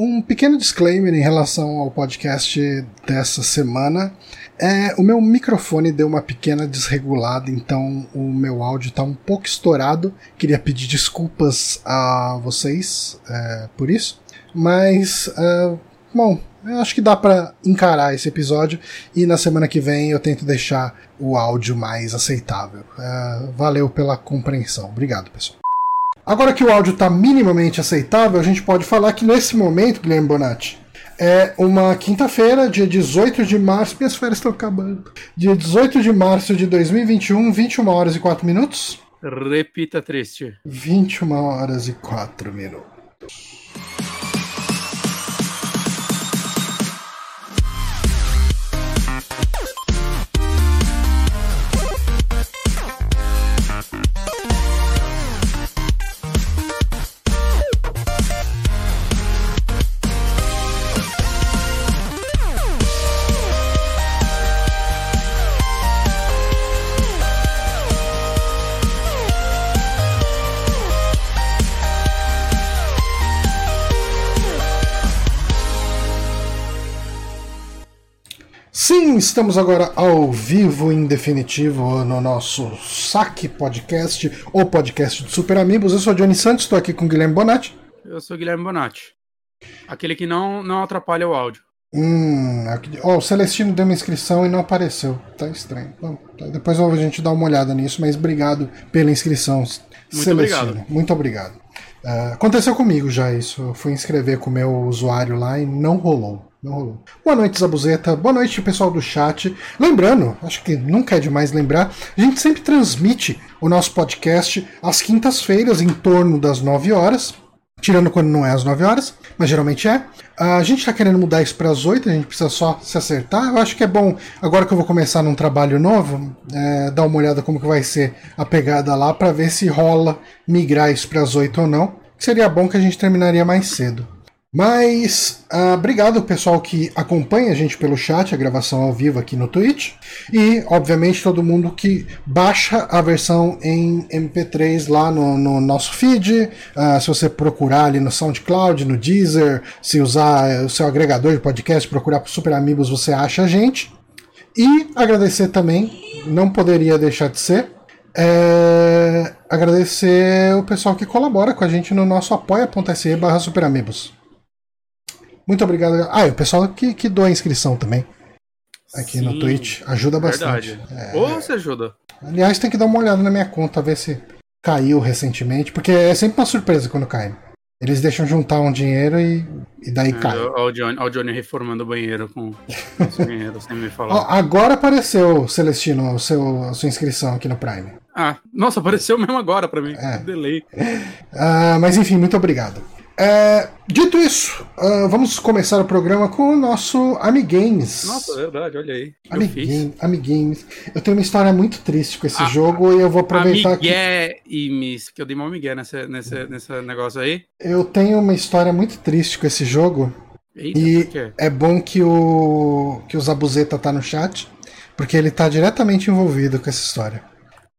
um pequeno disclaimer em relação ao podcast dessa semana. É, o meu microfone deu uma pequena desregulada, então o meu áudio está um pouco estourado. Queria pedir desculpas a vocês é, por isso. Mas, é, bom, eu acho que dá para encarar esse episódio e na semana que vem eu tento deixar o áudio mais aceitável. É, valeu pela compreensão. Obrigado, pessoal. Agora que o áudio está minimamente aceitável, a gente pode falar que nesse momento, Guilherme Bonatti, é uma quinta-feira, dia 18 de março. Minhas férias estão acabando. Dia 18 de março de 2021, 21 horas e 4 minutos. Repita triste. 21 horas e 4 minutos. Sim, estamos agora ao vivo, em definitivo, no nosso Saque Podcast, ou podcast do Super Amigos. Eu sou Johnny Santos, estou aqui com o Guilherme Bonatti. Eu sou o Guilherme Bonatti. Aquele que não, não atrapalha o áudio. Hum, oh, o Celestino deu uma inscrição e não apareceu. Tá estranho. Bom, tá, depois a gente dá uma olhada nisso, mas obrigado pela inscrição, Muito Celestino. Obrigado. Muito obrigado. Uh, aconteceu comigo já isso. Eu fui inscrever com o meu usuário lá e não rolou. Não rolou. Boa noite, Zabuzeta. Boa noite, pessoal do chat. Lembrando, acho que nunca é demais lembrar, a gente sempre transmite o nosso podcast às quintas-feiras, em torno das 9 horas. Tirando quando não é às 9 horas, mas geralmente é. A gente está querendo mudar isso para as 8, a gente precisa só se acertar. Eu acho que é bom, agora que eu vou começar num trabalho novo, é, dar uma olhada como que vai ser a pegada lá para ver se rola migrar isso para as 8 ou não. Seria bom que a gente terminaria mais cedo. Mas uh, obrigado pessoal que acompanha a gente pelo chat, a gravação ao vivo aqui no Twitch. E, obviamente, todo mundo que baixa a versão em MP3 lá no, no nosso feed. Uh, se você procurar ali no SoundCloud, no Deezer, se usar o seu agregador de podcast, procurar por Super Amigos, você acha a gente. E agradecer também, não poderia deixar de ser, é, agradecer o pessoal que colabora com a gente no nosso apoia.se barra superamigos. Muito obrigado. Ah, e o pessoal que, que doa a inscrição também. Aqui Sim, no Twitch. Ajuda bastante. É... Ou você ajuda. Aliás, tem que dar uma olhada na minha conta, ver se caiu recentemente. Porque é sempre uma surpresa quando cai. Eles deixam juntar um dinheiro e, e daí é, cai. Olha o Johnny, o Johnny reformando o banheiro com o dinheiro, sem me falar. Agora apareceu, Celestino, o seu, a sua inscrição aqui no Prime. Ah, nossa, apareceu mesmo agora pra mim. É. Delay. Uh, mas enfim, muito obrigado. É, dito isso, uh, vamos começar o programa com o nosso Amigames. Nossa, verdade, olha aí. Amigame, Amigames. Eu tenho uma história muito triste com esse ah, jogo e eu vou aproveitar que. Amigames, que eu dei uma amigué nesse, nesse, nesse negócio aí. Eu tenho uma história muito triste com esse jogo. Eita, e é bom que o, que o Zabuzeta tá no chat, porque ele tá diretamente envolvido com essa história.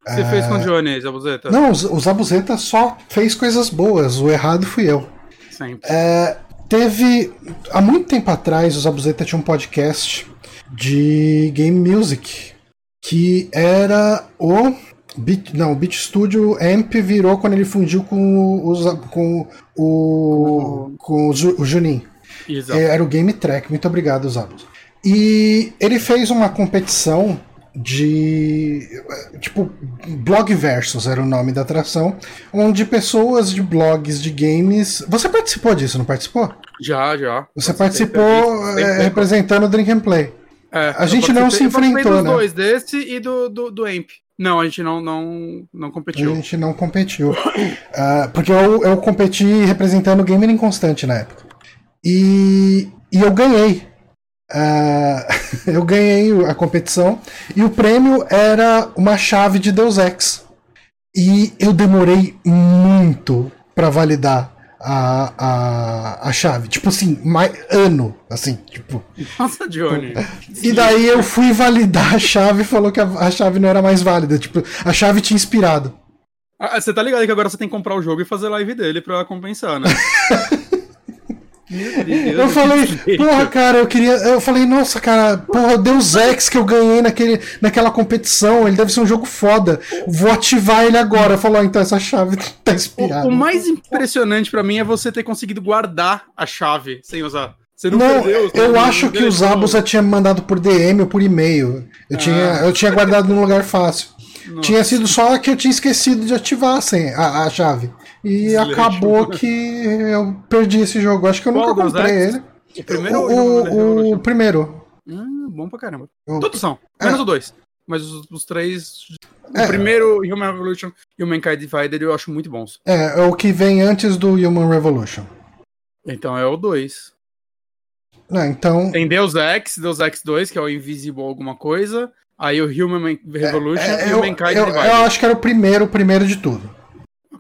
Você é... fez com o Johnny, Zabuzeta? Não, o Zabuzeta só fez coisas boas, o errado fui eu. Sempre. É, teve. Há muito tempo atrás, os Abuzeta tinha um podcast de game music. Que era o. Beat, não, o Beat Studio Amp virou quando ele fundiu com, os, com o. com o, o Junin. Exato. É, era o Game Track. Muito obrigado, Zabus. E ele fez uma competição de tipo blog versus era o nome da atração onde pessoas de blogs de games você participou disso não participou? Já já. Você participou é, representando o Drink and Play. É, a gente não se enfrentou dos né? dois desse e do, do, do Amp. Não a gente não não não competiu. A gente não competiu. Uh, porque eu, eu competi representando o Gamer Inconstante na época. E, e eu ganhei Uh, eu ganhei a competição e o prêmio era uma chave de Deus Ex. E eu demorei muito para validar a, a, a chave. Tipo assim, mais, ano. Assim, tipo. Nossa, Johnny. E daí eu fui validar a chave e falou que a, a chave não era mais válida. Tipo, a chave tinha inspirado. Ah, você tá ligado que agora você tem que comprar o jogo e fazer live dele pra compensar, né? eu falei, porra, cara, eu queria. Eu falei, nossa, cara, porra, Deus Ex que eu ganhei naquele, naquela competição, ele deve ser um jogo foda. Vou ativar ele agora. Falou, então essa chave tá inspirada. O, o mais impressionante para mim é você ter conseguido guardar a chave sem usar. Você não, não perdeu, eu não acho que o Zabuza tinha mandado por DM ou por e-mail. Eu, ah. tinha, eu tinha guardado num lugar fácil. Nossa. Tinha sido só que eu tinha esquecido de ativar assim, a, a chave. E Excelente. acabou que eu perdi esse jogo. Acho que eu Qual nunca comprei ele. O primeiro o, o, o primeiro. Hum, bom pra caramba. O... Todos são. Menos é. o dois. Mas os, os três. É. O primeiro, Human Revolution e o Mankind Divided, eu acho muito bons. É, é o que vem antes do Human Revolution. Então é o 2. Não, então... Tem Deus Ex, Deus Ex 2, que é o Invisible alguma coisa. Aí o Human Revolution é, é, e o Mankind eu, Divided. Eu acho que era o primeiro, o primeiro de tudo.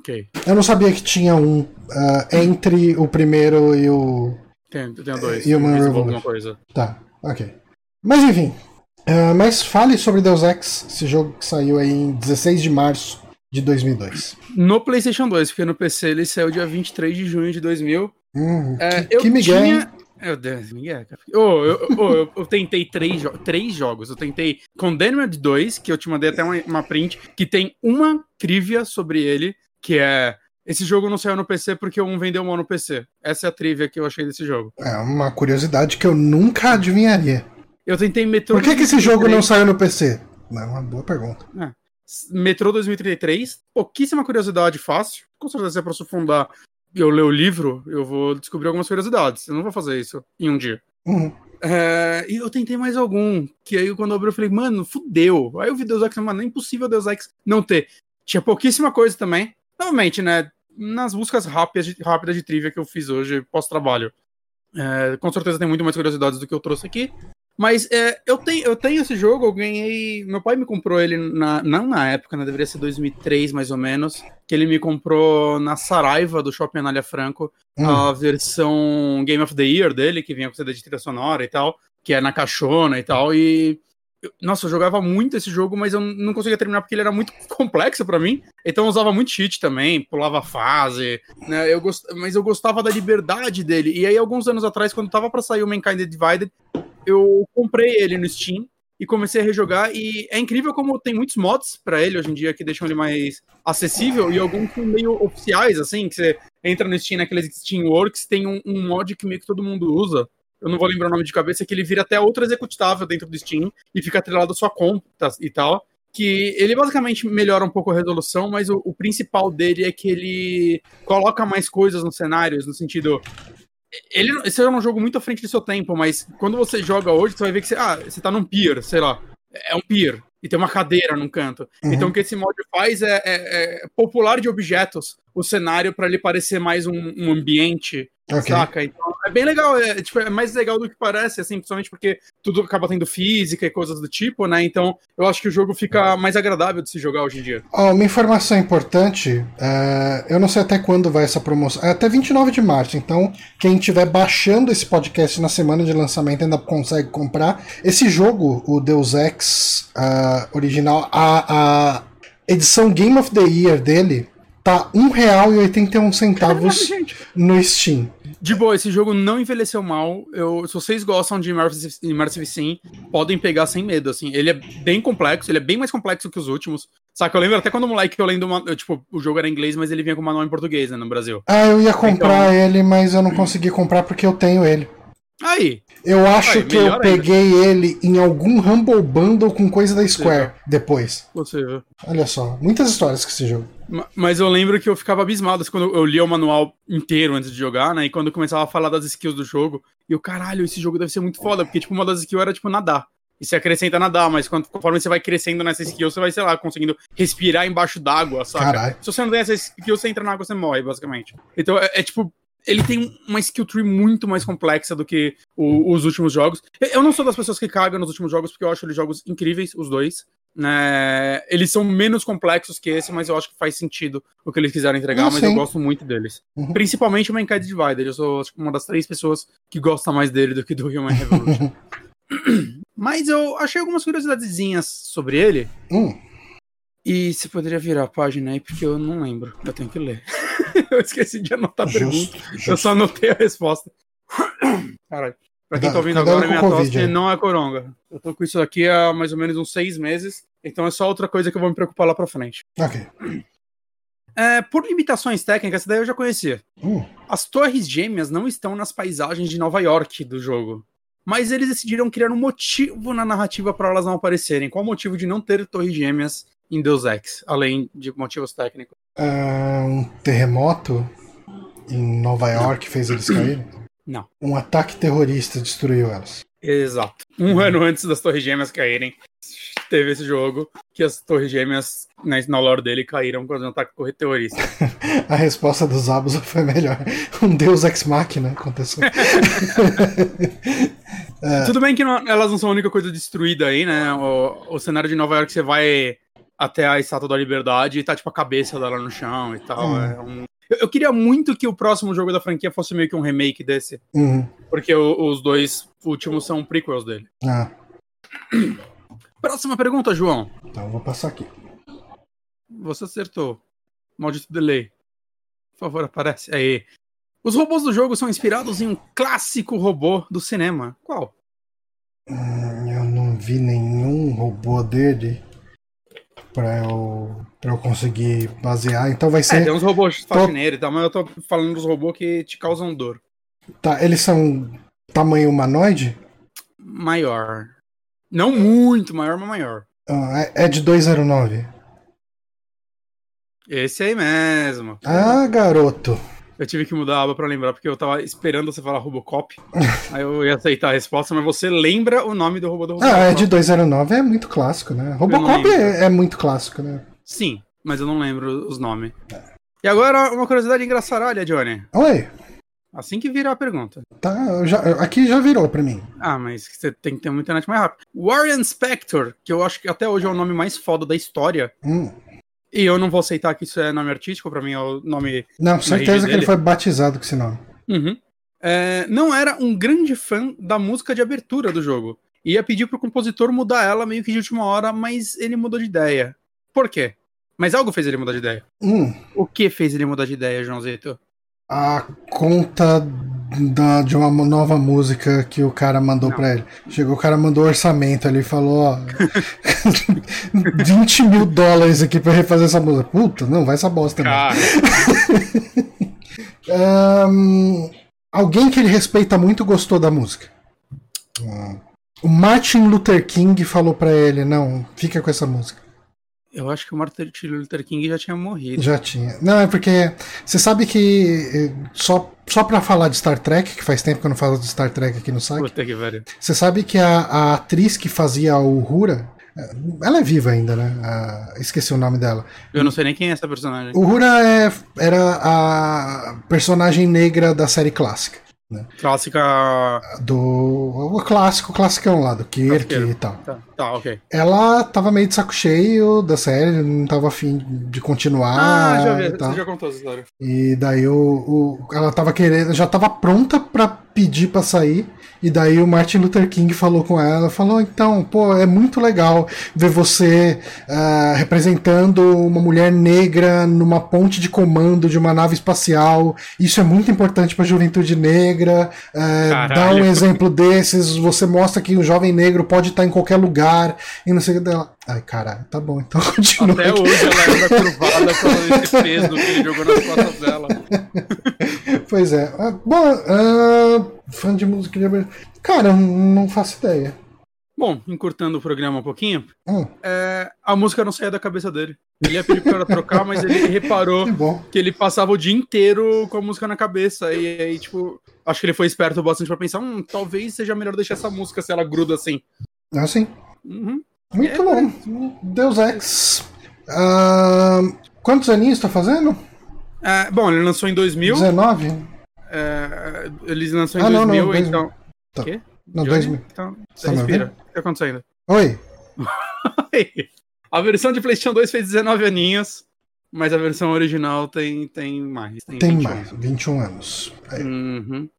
Ok. Eu não sabia que tinha um uh, entre o primeiro e o. Tem, tem dois. E o Revolution. Alguma coisa. Tá, ok. Mas enfim. Uh, mas fale sobre Deus Ex, esse jogo que saiu aí em 16 de março de 2002. No PlayStation 2, porque no PC ele saiu dia 23 de junho de 2000. Hum, é, que, eu que Miguel, tinha... Meu Deus, Miguel. Oh, eu, oh, eu, eu, tentei três, jo três jogos. Eu tentei Condemned 2, que eu te mandei até uma, uma print, que tem uma trivia sobre ele, que é esse jogo não saiu no PC porque um vendeu mal no PC. Essa é a trivia que eu achei desse jogo. É uma curiosidade que eu nunca adivinharia. Eu tentei Metro. Por que, que esse jogo não saiu no PC? É uma boa pergunta. É. Metro 2033, pouquíssima curiosidade fácil. Com certeza, se aprofundar e eu ler o livro, eu vou descobrir algumas curiosidades. Eu não vou fazer isso em um dia. Uhum. É, e eu tentei mais algum. Que aí, quando eu abri, eu falei, mano, fudeu. Aí eu vi Deus Ex, mano, é impossível Deus Ex não ter. Tinha pouquíssima coisa também. Novamente, né? Nas buscas rápidas de, rápidas de trivia que eu fiz hoje, pós-trabalho. É, com certeza tem muito mais curiosidades do que eu trouxe aqui. Mas é, eu, tenho, eu tenho esse jogo, eu ganhei. Meu pai me comprou ele na, não na época, né? Deveria ser 2003 mais ou menos. Que ele me comprou na Saraiva do Shopping Anália Franco, hum. a versão Game of the Year dele, que vinha com CD de trilha sonora e tal, que é na caixona e tal. E nossa, eu jogava muito esse jogo, mas eu não conseguia terminar porque ele era muito complexo para mim. Então eu usava muito cheat também, pulava fase, né? Eu gost... Mas eu gostava da liberdade dele. E aí, alguns anos atrás, quando tava para sair o Mankind Divided, eu comprei ele no Steam e comecei a rejogar. E é incrível como tem muitos mods para ele hoje em dia que deixam ele mais acessível e alguns são meio oficiais, assim, que você entra no Steam, naqueles Steamworks, tem um, um mod que meio que todo mundo usa eu não vou lembrar o nome de cabeça, que ele vira até outro executável dentro do Steam e fica atrelado à sua conta e tal. Que ele basicamente melhora um pouco a resolução, mas o, o principal dele é que ele coloca mais coisas nos cenários, no sentido. Ele, esse é um jogo muito à frente do seu tempo, mas quando você joga hoje, você vai ver que você, ah, você tá num pier, sei lá. É um pier e tem uma cadeira num canto. Uhum. Então o que esse mod faz é, é, é popular de objetos o cenário para ele parecer mais um, um ambiente Okay. Saca? Então é bem legal, é, tipo, é mais legal do que parece, assim, principalmente porque tudo acaba tendo física e coisas do tipo, né? Então eu acho que o jogo fica mais agradável de se jogar hoje em dia. Oh, uma informação importante: é, eu não sei até quando vai essa promoção. É até 29 de março, então quem estiver baixando esse podcast na semana de lançamento ainda consegue comprar. Esse jogo, o Deus Ex uh, original, a, a edição Game of the Year dele tá R$1,81 no Steam. De boa, esse jogo não envelheceu mal. Eu, se vocês gostam de Immersive, Immersive Sim, podem pegar sem medo, assim. Ele é bem complexo, ele é bem mais complexo que os últimos. Saca, eu lembro até quando o moleque eu lendo uma, tipo, o jogo era em inglês, mas ele vinha com manual em português, né, no Brasil. Ah, eu ia comprar então... ele, mas eu não consegui comprar porque eu tenho ele. Aí. Eu acho Aí, que eu peguei ainda. ele em algum Humble Bundle com coisa da Square depois. Possível. Olha só, muitas histórias com esse jogo. Mas eu lembro que eu ficava abismado assim, quando eu lia o manual inteiro antes de jogar, né? E quando eu começava a falar das skills do jogo, e eu, caralho, esse jogo deve ser muito foda, porque, tipo, uma das skills era, tipo, nadar. E você acrescenta nadar, mas quando, conforme você vai crescendo nessa skill, você vai, sei lá, conseguindo respirar embaixo d'água, saca? Caralho. Se você não tem essa skill, você entra na água, você morre, basicamente. Então, é, é tipo, ele tem uma skill tree muito mais complexa do que o, os últimos jogos. Eu não sou das pessoas que cagam nos últimos jogos, porque eu acho eles jogos incríveis, os dois. Né? Eles são menos complexos que esse, mas eu acho que faz sentido o que eles quiseram entregar, ah, mas eu gosto muito deles. Uhum. Principalmente o Mankind Divided. Eu sou acho, uma das três pessoas que gosta mais dele do que do Human Revolution. mas eu achei algumas curiosidadezinhas sobre ele. Hum. E você poderia virar a página aí, porque eu não lembro. Eu tenho que ler. eu esqueci de anotar a pergunta. Justo. Eu só anotei a resposta. Caralho. Pra quem tá ouvindo agora, minha COVID, tosse é. não é coronga. Eu tô com isso aqui há mais ou menos uns seis meses, então é só outra coisa que eu vou me preocupar lá pra frente. Ok. É, por limitações técnicas, essa daí eu já conhecia. Uh. As torres gêmeas não estão nas paisagens de Nova York do jogo. Mas eles decidiram criar um motivo na narrativa para elas não aparecerem. Qual o motivo de não ter torres gêmeas em Deus Ex, além de motivos técnicos? Uh, um terremoto em Nova York fez eles caírem? Não. Um ataque terrorista destruiu elas. Exato. Um ano antes das Torres Gêmeas caírem, teve esse jogo que as Torres Gêmeas na, na lore dele caíram quando um ataque terrorista. A resposta dos Abus foi melhor. Um Deus Ex Machina aconteceu. é. Tudo bem que não, elas não são a única coisa destruída aí, né? O, o cenário de Nova York você vai até a Estátua da Liberdade e tá tipo a cabeça dela no chão e tal. Hum. É um eu, queria muito que o próximo jogo da franquia fosse meio que um remake desse. Uhum. Porque o, os dois últimos são prequels dele. Ah. Próxima pergunta, João. Então eu vou passar aqui. Você acertou. Maldito delay. Por favor, aparece. Aí. Os robôs do jogo são inspirados em um clássico robô do cinema. Qual? Hum, eu não vi nenhum robô dele pra eu, pra eu conseguir basear. Então vai ser. É, tem uns robôs faxineiros e tal, mas eu tô falando dos robôs que te causam dor. Tá, eles são tamanho humanoide? Maior. Não muito maior, mas maior. Ah, é, é de 209. Esse aí mesmo. Ah, garoto. Eu tive que mudar a aba pra lembrar, porque eu tava esperando você falar Robocop. aí eu ia aceitar a resposta, mas você lembra o nome do robô do Robocop? Ah, é de 209, é muito clássico, né? Robocop é, é, muito clássico, né? Sim, mas eu não lembro os nomes. E agora, uma curiosidade engraçada, Johnny. Oi. Assim que virar a pergunta. Tá, já, aqui já virou pra mim. Ah, mas você tem que ter uma internet mais rápida. Warren Spector, que eu acho que até hoje é o nome mais foda da história. Hum. E eu não vou aceitar que isso é nome artístico, pra mim é o nome. Não, certeza que ele foi batizado com esse nome. Uhum. É, não era um grande fã da música de abertura do jogo. Ia pedir pro compositor mudar ela meio que de última hora, mas ele mudou de ideia. Por quê? Mas algo fez ele mudar de ideia. Hum. O que fez ele mudar de ideia, Joãozito? A conta da, de uma nova música que o cara mandou não. pra ele. Chegou, o cara mandou orçamento ali e falou: ó, 20 mil dólares aqui pra refazer essa música. Puta, não, vai essa bosta um, alguém que ele respeita muito gostou da música. O Martin Luther King falou pra ele: não, fica com essa música. Eu acho que o Martin Luther King já tinha morrido. Já tinha. Não, é porque você sabe que eh, só, só pra falar de Star Trek, que faz tempo que eu não falo de Star Trek aqui no site. Puta que velho. Você sabe que a, a atriz que fazia o Uhura, eh, ela é viva ainda, né? A, esqueci o nome dela. Eu não sei nem quem é essa personagem. Uhura é, era a personagem negra da série clássica. Né? Clássica. Do. O clássico, classicão lá, do Kirk e tal. Tá, tá, ok. Ela tava meio de saco cheio da série, não tava afim de continuar. Ah, já vi, você já contou essa história. E daí o, o, ela tava querendo, já tava pronta pra pedir pra sair. E daí o Martin Luther King falou com ela, falou, então, pô, é muito legal ver você uh, representando uma mulher negra numa ponte de comando de uma nave espacial. Isso é muito importante para a juventude negra. Uh, dá um exemplo desses, você mostra que o jovem negro pode estar em qualquer lugar e não sei o que dela. Ai, caralho, tá bom, então continua. Até aqui. hoje ela anda curvada falando esse peso que ele jogou nas costas dela. Pois é. Uh, bom, uh, fã de música de abertura. Cara, não faço ideia. Bom, encurtando o programa um pouquinho, hum. é, a música não saía da cabeça dele. Ele ia pedir pra trocar, mas ele reparou que, que, ele passava o dia inteiro com a música na cabeça. E aí, tipo, acho que ele foi esperto bastante pra pensar: hum, talvez seja melhor deixar essa música se ela gruda assim. Ah, sim. Uhum. Muito é, bom. Deus Ex. Uh, quantos aninhos tá fazendo? É, bom, ele lançou em 2000. 19? É, ele lançou em ah, 2000, não, não, então. Tá. Quê? Não, 2000. Então, tá respira. O que tá acontecendo? Oi. a versão de PlayStation 2 fez 19 aninhos, mas a versão original tem, tem mais. Tem, tem 21. mais, 21 anos. Uhum.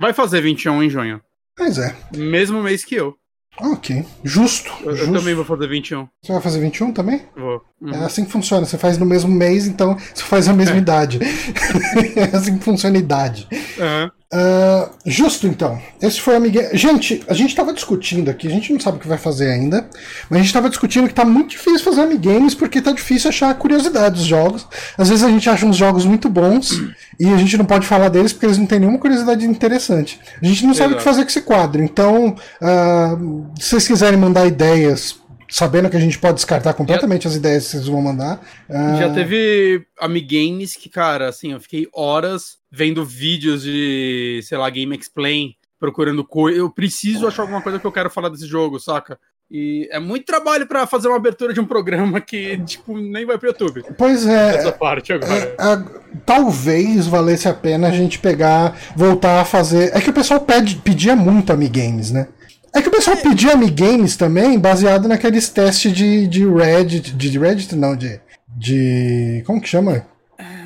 Vai fazer 21 em junho. Pois é. Mesmo mês que eu. Ok, justo. Eu, justo. eu, também vou fazer 21. Você vai fazer 21 também? Vou. Uhum. É assim que funciona. Você faz no mesmo mês, então você faz a mesma é. idade. é assim que funciona a idade. Uhum. Uh, justo então. Esse foi o Amiguinhos. Gente, a gente tava discutindo aqui, a gente não sabe o que vai fazer ainda, mas a gente tava discutindo que tá muito difícil fazer Amigames porque tá difícil achar curiosidade dos jogos. Às vezes a gente acha uns jogos muito bons e a gente não pode falar deles porque eles não têm nenhuma curiosidade interessante. A gente não sabe Exato. o que fazer com esse quadro. Então, uh, se vocês quiserem mandar ideias sabendo que a gente pode descartar completamente Já... as ideias que vocês vão mandar. Uh... Já teve Amigames que, cara, assim, eu fiquei horas vendo vídeos de, sei lá, Game Explain, procurando coisa. Eu preciso achar alguma coisa que eu quero falar desse jogo, saca? E é muito trabalho para fazer uma abertura de um programa que, tipo, nem vai pro YouTube. Pois é. Essa parte agora. É, é, talvez valesse a pena a gente pegar, voltar a fazer. É que o pessoal pede, pedia muito Amigames, né? É que o pessoal é. pedia Amigames também, baseado naqueles testes de, de Reddit. De Reddit, não, de. De. Como que chama?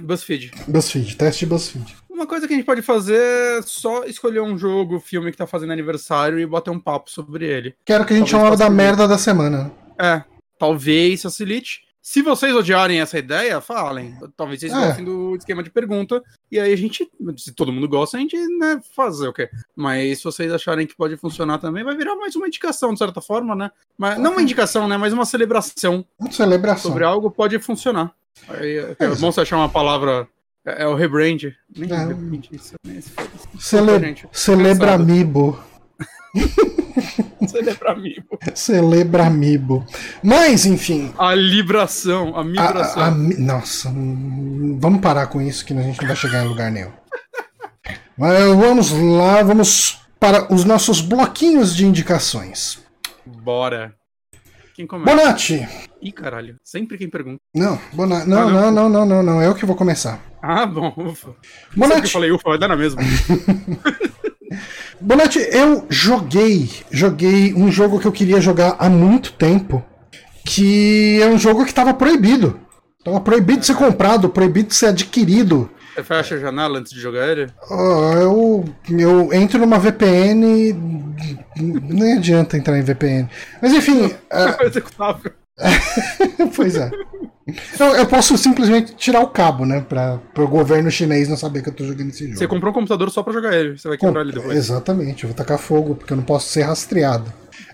BuzzFeed. BuzzFeed, teste de BuzzFeed. Uma coisa que a gente pode fazer é só escolher um jogo, filme que tá fazendo aniversário e bater um papo sobre ele. Quero que a gente chame da merda da semana. É, talvez facilite. Se vocês odiarem essa ideia, falem. Talvez vocês é. gostem do esquema de pergunta. E aí a gente, se todo mundo gosta, a gente, né, fazer o quê? Mas se vocês acharem que pode funcionar também, vai virar mais uma indicação, de certa forma, né? Mas, não uma indicação, né? Mas uma celebração. Uma celebração. Sobre algo pode funcionar. Aí, é, bom você achar uma palavra. É, é o rebrand. Nem é. rebrand, isso, nem Cele Celebra Amiibo. Celebramibo. Celebramibo. Mas, enfim. A libração, a mibração. A, a, nossa, vamos parar com isso que a gente não vai chegar em lugar nenhum. Mas vamos lá, vamos para os nossos bloquinhos de indicações. Bora. Quem começa? Bonatti! Ih, caralho. Sempre quem pergunta. Não, Bonatti. Não, ah, não, não, não, não, não, Eu que vou começar. Ah, bom, ufa. Bonatti. eu falei ufa, vai dar na mesma. Bonatti, eu joguei, joguei um jogo que eu queria jogar há muito tempo, que é um jogo que estava proibido. Tava proibido de ser comprado, proibido de ser adquirido. Você fecha a janela antes de jogar ele? Uh, eu, eu entro numa VPN. Nem adianta entrar em VPN. Mas enfim. É uh... executável. pois é. Eu, eu, posso simplesmente tirar o cabo, né? Pra, o governo chinês não saber que eu tô jogando esse jogo. Você comprou um computador só pra jogar ele, você vai quebrar ele depois. Exatamente, eu vou tacar fogo, porque eu não posso ser rastreado.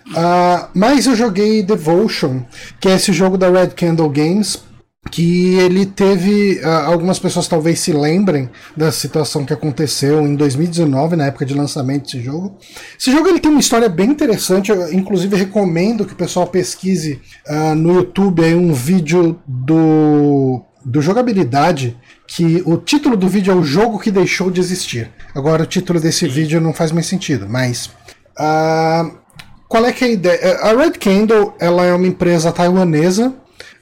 Uh, mas eu joguei Devotion, que é esse jogo da Red Candle Games, que ele teve. Uh, algumas pessoas talvez se lembrem da situação que aconteceu em 2019, na época de lançamento desse jogo. Esse jogo ele tem uma história bem interessante, eu inclusive recomendo que o pessoal pesquise uh, no YouTube aí um vídeo do, do jogabilidade. Que o título do vídeo é o jogo que deixou de existir. Agora o título desse vídeo não faz mais sentido, mas. Uh, qual é que é a ideia? A Red Candle ela é uma empresa taiwanesa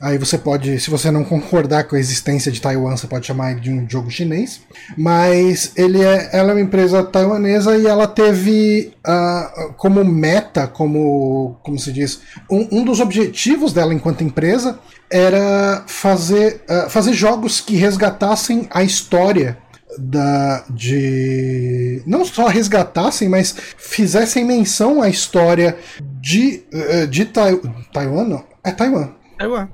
Aí você pode, se você não concordar com a existência de Taiwan, você pode chamar ele de um jogo chinês. Mas ele é, ela é uma empresa taiwanesa e ela teve uh, como meta, como, como se diz, um, um, dos objetivos dela enquanto empresa era fazer, uh, fazer jogos que resgatassem a história da, de não só resgatassem, mas fizessem menção à história de, uh, de Tai, Taiwan, não, é Taiwan. Taiwan.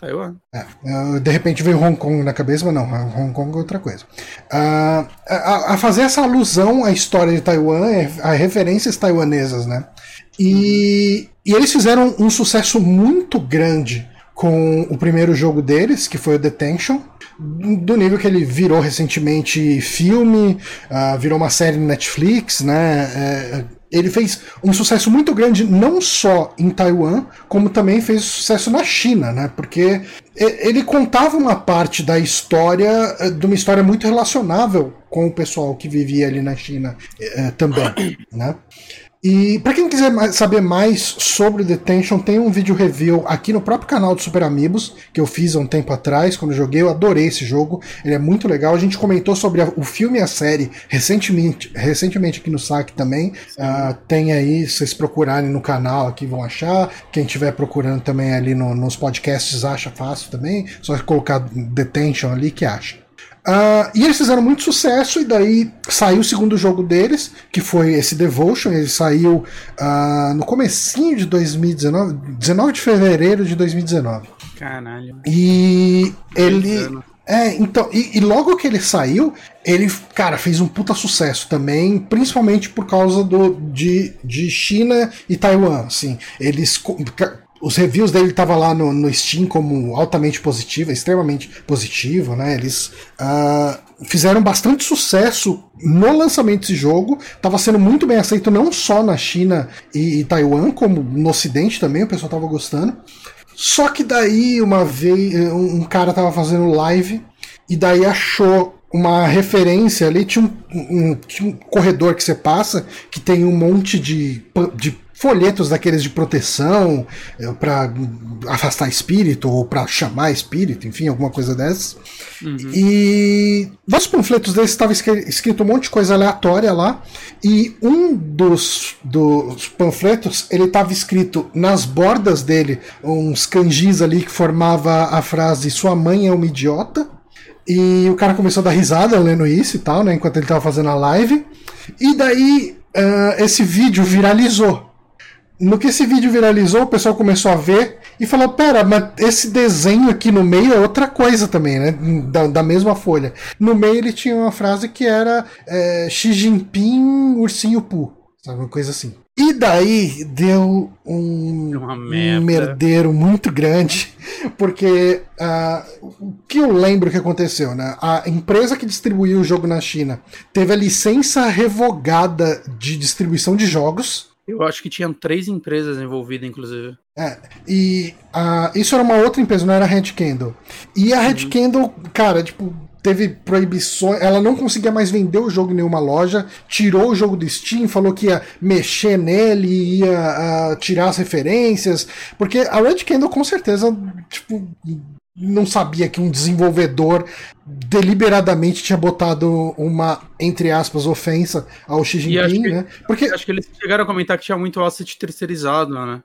Taiwan. É, de repente veio Hong Kong na cabeça, mas não, Hong Kong é outra coisa. Uh, a, a, fazer essa alusão à história de Taiwan, é, a referências taiwanesas, né? E, e eles fizeram um sucesso muito grande com o primeiro jogo deles, que foi o Detention, do nível que ele virou recentemente filme, uh, virou uma série no Netflix, né? É, ele fez um sucesso muito grande não só em Taiwan, como também fez sucesso na China, né? Porque ele contava uma parte da história, eh, de uma história muito relacionável com o pessoal que vivia ali na China eh, também, né? E para quem quiser saber mais sobre Detention, tem um vídeo review aqui no próprio canal do Super Amigos, que eu fiz há um tempo atrás, quando eu joguei. Eu adorei esse jogo, ele é muito legal. A gente comentou sobre a, o filme e a série recentemente, recentemente aqui no saque também. Uh, tem aí, vocês procurarem no canal aqui vão achar. Quem estiver procurando também ali no, nos podcasts acha fácil também. Só colocar Detention ali que acha. Uh, e eles fizeram muito sucesso, e daí saiu o segundo jogo deles, que foi esse Devotion, ele saiu uh, no comecinho de 2019, 19 de fevereiro de 2019. Caralho. E ele... É, então, e, e, logo que ele saiu, ele, cara, fez um puta sucesso também, principalmente por causa do, de, de China e Taiwan, assim. Eles os reviews dele estavam lá no, no, Steam como altamente positivo, extremamente positivo, né? Eles uh, fizeram bastante sucesso no lançamento desse jogo, estava sendo muito bem aceito não só na China e, e Taiwan, como no Ocidente também, o pessoal estava gostando. Só que daí uma vez um cara tava fazendo live e daí achou uma referência ali, tinha um, um, tinha um corredor que você passa que tem um monte de, de folhetos daqueles de proteção é, para afastar espírito ou para chamar espírito, enfim, alguma coisa dessas. Uhum. E vários panfletos desses estava escrito um monte de coisa aleatória lá. E um dos, dos panfletos ele estava escrito nas bordas dele uns kanjis ali que formava a frase "Sua mãe é uma idiota". E o cara começou a dar risada lendo isso e tal, né, enquanto ele estava fazendo a live. E daí uh, esse vídeo viralizou. No que esse vídeo viralizou, o pessoal começou a ver e falou: Pera, mas esse desenho aqui no meio é outra coisa também, né? Da, da mesma folha. No meio ele tinha uma frase que era é, Xi Jinping, ursinho Pu, sabe? Uma coisa assim. E daí deu um, um merdeiro muito grande, porque uh, o que eu lembro que aconteceu, né? A empresa que distribuiu o jogo na China teve a licença revogada de distribuição de jogos eu acho que tinham três empresas envolvidas, inclusive. É, e isso era uma outra empresa, não era a Red Candle. E a Red uhum. Candle, cara, tipo, teve proibições, ela não conseguia mais vender o jogo em nenhuma loja, tirou o jogo do Steam, falou que ia mexer nele, ia uh, tirar as referências, porque a Red Candle com certeza, tipo, não sabia que um desenvolvedor deliberadamente tinha botado uma, entre aspas, ofensa ao Xi Jinping, né? Porque acho que eles chegaram a comentar que tinha muito asset terceirizado, né?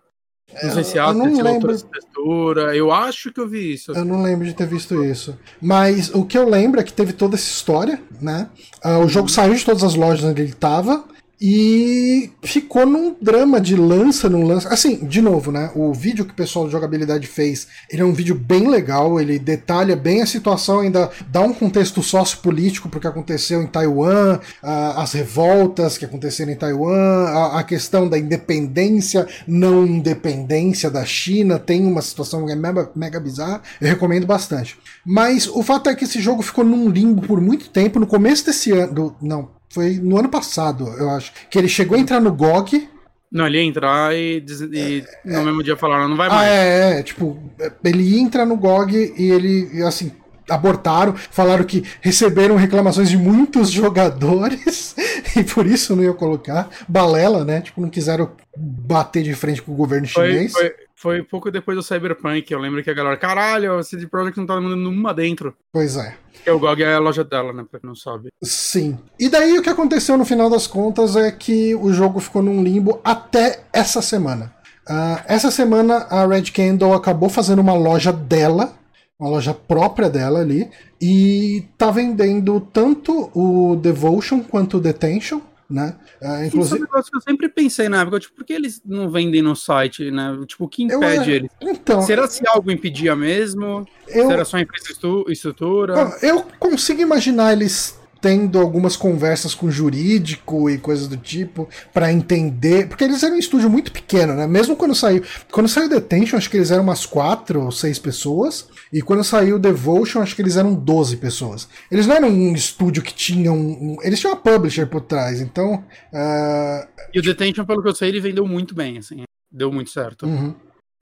Não sei se asset, não lembro. textura. Eu acho que eu vi isso. Eu não lembro de ter visto isso. Mas o que eu lembro é que teve toda essa história, né? Uh, o jogo saiu de todas as lojas onde ele estava. E ficou num drama de lança, num lança. Assim, de novo, né? O vídeo que o pessoal de jogabilidade fez, ele é um vídeo bem legal, ele detalha bem a situação, ainda dá um contexto sociopolítico pro que aconteceu em Taiwan, as revoltas que aconteceram em Taiwan, a, questão da independência, não independência da China, tem uma situação é mega, mega bizarra, eu recomendo bastante. Mas o fato é que esse jogo ficou num limbo por muito tempo, no começo desse ano. Do, não, foi no ano passado, eu acho. Que ele chegou a entrar no GOG. Não, ele ia entrar e, e é, no é, mesmo dia falaram, não vai mais. Ah, é, é, tipo, ele entra no GOG e ele, assim, abortaram, falaram que receberam reclamações de muitos jogadores e por isso não ia colocar. Balela, né? Tipo, não quiseram bater de frente com o governo chinês. Foi, foi, pouco depois do Cyberpunk, eu lembro que a galera, caralho, a CD Projekt não tá mandando uma dentro. Pois é. Que o GOG é a loja dela, né, pra quem não sabe. Sim. E daí o que aconteceu no final das contas é que o jogo ficou num limbo até essa semana. Uh, essa semana a Red Candle acabou fazendo uma loja dela, uma loja própria dela ali, e tá vendendo tanto o Devotion quanto o Detention né? Uh, inclusive... Isso é um negócio que eu sempre pensei na época, tipo, por que eles não vendem no site, né? Tipo, o que impede eu, eles? Então, Será se algo impedia mesmo? Eu, Será só infraestrutura? Eu consigo imaginar eles tendo algumas conversas com jurídico e coisas do tipo para entender, porque eles eram um estúdio muito pequeno, né? Mesmo quando saiu, quando saiu Detention, acho que eles eram umas quatro ou seis pessoas, e quando saiu Devotion, acho que eles eram 12 pessoas. Eles não eram um estúdio que tinha um, eles tinham uma publisher por trás, então. Uh... E o Detention, pelo que eu sei, ele vendeu muito bem, assim, deu muito certo. Uhum.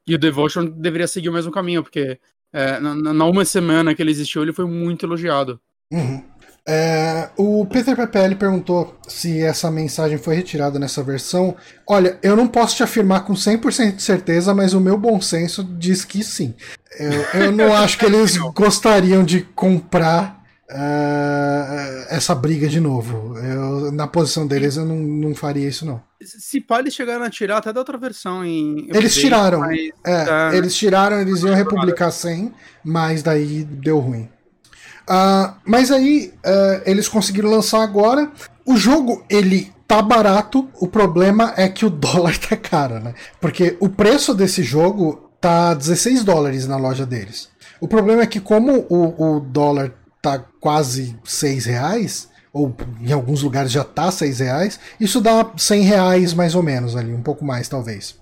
E o Devotion deveria seguir o mesmo caminho, porque é, na, na, uma semana que ele existiu, ele foi muito elogiado. Uhum. É, o Peter PPL perguntou se essa mensagem foi retirada nessa versão. Olha, eu não posso te afirmar com 100% de certeza, mas o meu bom senso diz que sim. Eu, eu não acho que eles gostariam de comprar uh, essa briga de novo. Eu, na posição deles, eu não, não faria isso, não. Se pá, eles chegaram a tirar até da outra versão em. Eles tiraram. Mas, é, tá, eles tiraram, eles iam republicar sem, mas daí deu ruim. Uh, mas aí uh, eles conseguiram lançar agora. O jogo ele tá barato. O problema é que o dólar tá caro, né? Porque o preço desse jogo tá 16 dólares na loja deles. O problema é que, como o, o dólar tá quase 6 reais, ou em alguns lugares já tá 6 reais, isso dá 100 reais mais ou menos ali, um pouco mais talvez.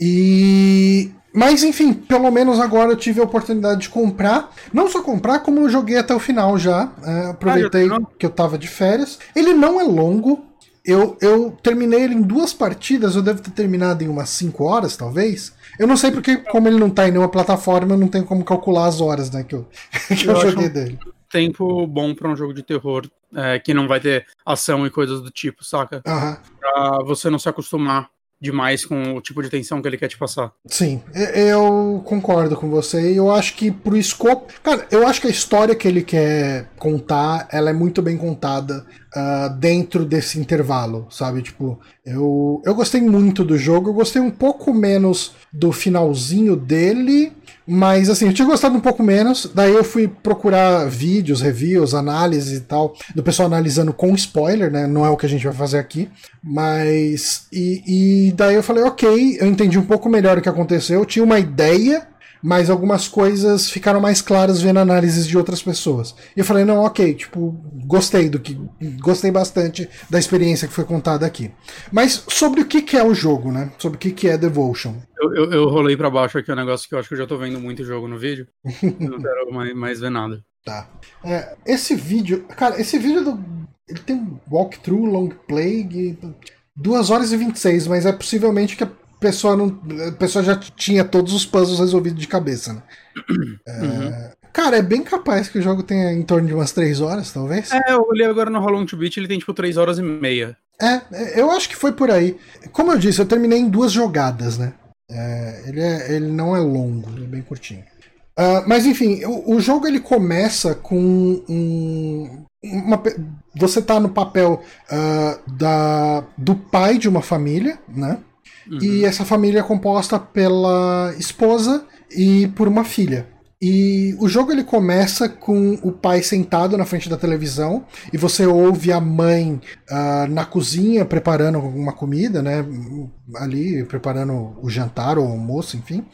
E. Mas enfim, pelo menos agora eu tive a oportunidade de comprar. Não só comprar, como eu joguei até o final já. É, aproveitei ah, que eu tava de férias. Ele não é longo. Eu, eu terminei ele em duas partidas, eu devo ter terminado em umas 5 horas, talvez. Eu não sei porque, como ele não tá em nenhuma plataforma, eu não tenho como calcular as horas né, que eu, que eu, eu joguei dele. Tempo bom para um jogo de terror é, que não vai ter ação e coisas do tipo, saca? Uhum. Pra você não se acostumar demais com o tipo de tensão que ele quer te passar. Sim, eu concordo com você. Eu acho que pro escopo. Cara, eu acho que a história que ele quer contar, ela é muito bem contada uh, dentro desse intervalo, sabe? Tipo, eu, eu gostei muito do jogo, eu gostei um pouco menos do finalzinho dele. Mas assim, eu tinha gostado um pouco menos. Daí eu fui procurar vídeos, reviews, análises e tal, do pessoal analisando com spoiler, né? Não é o que a gente vai fazer aqui. Mas. E, e daí eu falei, ok, eu entendi um pouco melhor o que aconteceu. Eu tinha uma ideia mas algumas coisas ficaram mais claras vendo análises de outras pessoas. E eu falei, não, ok, tipo, gostei do que. Gostei bastante da experiência que foi contada aqui. Mas sobre o que, que é o jogo, né? Sobre o que, que é Devotion. Eu, eu, eu rolei para baixo aqui um negócio que eu acho que eu já tô vendo muito jogo no vídeo. não quero mais, mais ver nada. Tá. É, esse vídeo. Cara, esse vídeo do. Ele tem um walkthrough, long play. 2 horas e 26, mas é possivelmente que a pessoa não, a pessoa já tinha todos os puzzles resolvidos de cabeça, né? É, uhum. Cara, é bem capaz que o jogo tenha em torno de umas 3 horas, talvez. É, eu olhei agora no Hollow to Beat, ele tem tipo 3 horas e meia. É, é, eu acho que foi por aí. Como eu disse, eu terminei em duas jogadas, né? É, ele, é, ele não é longo, ele é bem curtinho. Uh, mas enfim, o, o, jogo ele começa com um, uma, você tá no papel uh, da, do pai de uma família, né? Uhum. E essa família é composta pela esposa e por uma filha. E o jogo ele começa com o pai sentado na frente da televisão e você ouve a mãe uh, na cozinha preparando alguma comida, né? Ali preparando o jantar ou o almoço, enfim.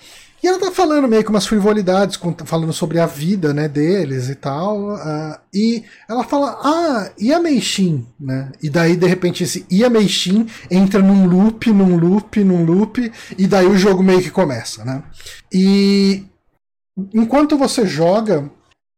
E ela tá falando meio com umas frivolidades, falando sobre a vida, né, deles e tal. Uh, e ela fala, ah, e a Meishin, né? E daí, de repente, esse e a Meishin entra num loop, num loop, num loop, e daí o jogo meio que começa, né? E enquanto você joga,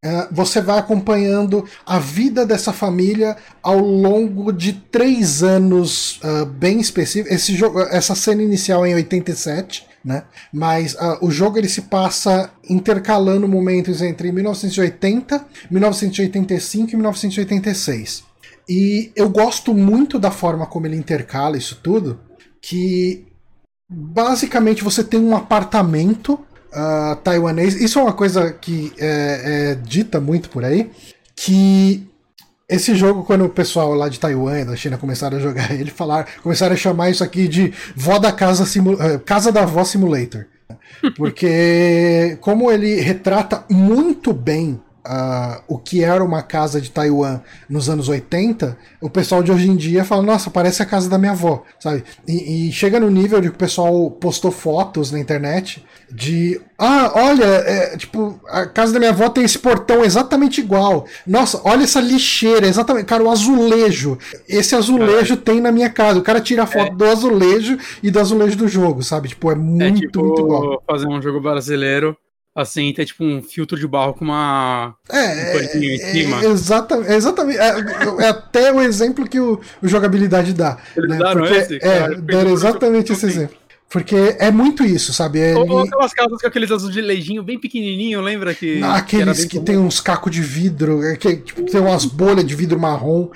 é, você vai acompanhando a vida dessa família ao longo de três anos uh, bem específicos. Esse jogo, essa cena inicial é em 87, né? Mas uh, o jogo ele se passa intercalando momentos entre 1980, 1985 e 1986. E eu gosto muito da forma como ele intercala isso tudo, que basicamente você tem um apartamento uh, taiwanês. Isso é uma coisa que é, é, dita muito por aí, que esse jogo, quando o pessoal lá de Taiwan da China começaram a jogar ele, falar, começaram a chamar isso aqui de vó da casa, simu, eh, casa da vó simulator. Porque como ele retrata muito bem uh, o que era uma casa de Taiwan nos anos 80, o pessoal de hoje em dia fala, nossa, parece a casa da minha avó, sabe? E, e chega no nível de que o pessoal postou fotos na internet de ah, olha, é, tipo, a casa da minha avó tem esse portão exatamente igual. Nossa, olha essa lixeira, exatamente. Cara, o azulejo. Esse azulejo tem na minha casa. O cara tira a foto é. do azulejo e do azulejo do jogo, sabe? Tipo, é muito, é tipo muito igual. Fazer um jogo brasileiro assim, ter tipo um filtro de barro com uma. É, um em é, cima. É, exatamente. É, exatamente é, é, até o exemplo que o, o jogabilidade dá. Eles né? Porque, esse, é, deram exatamente esse exemplo. Porque é muito isso, sabe? É Ou, aquelas casas com aqueles azulejinhos bem pequenininho, lembra que. aqueles que, que tem uns cacos de vidro, que tipo, tem umas bolhas de vidro marrom.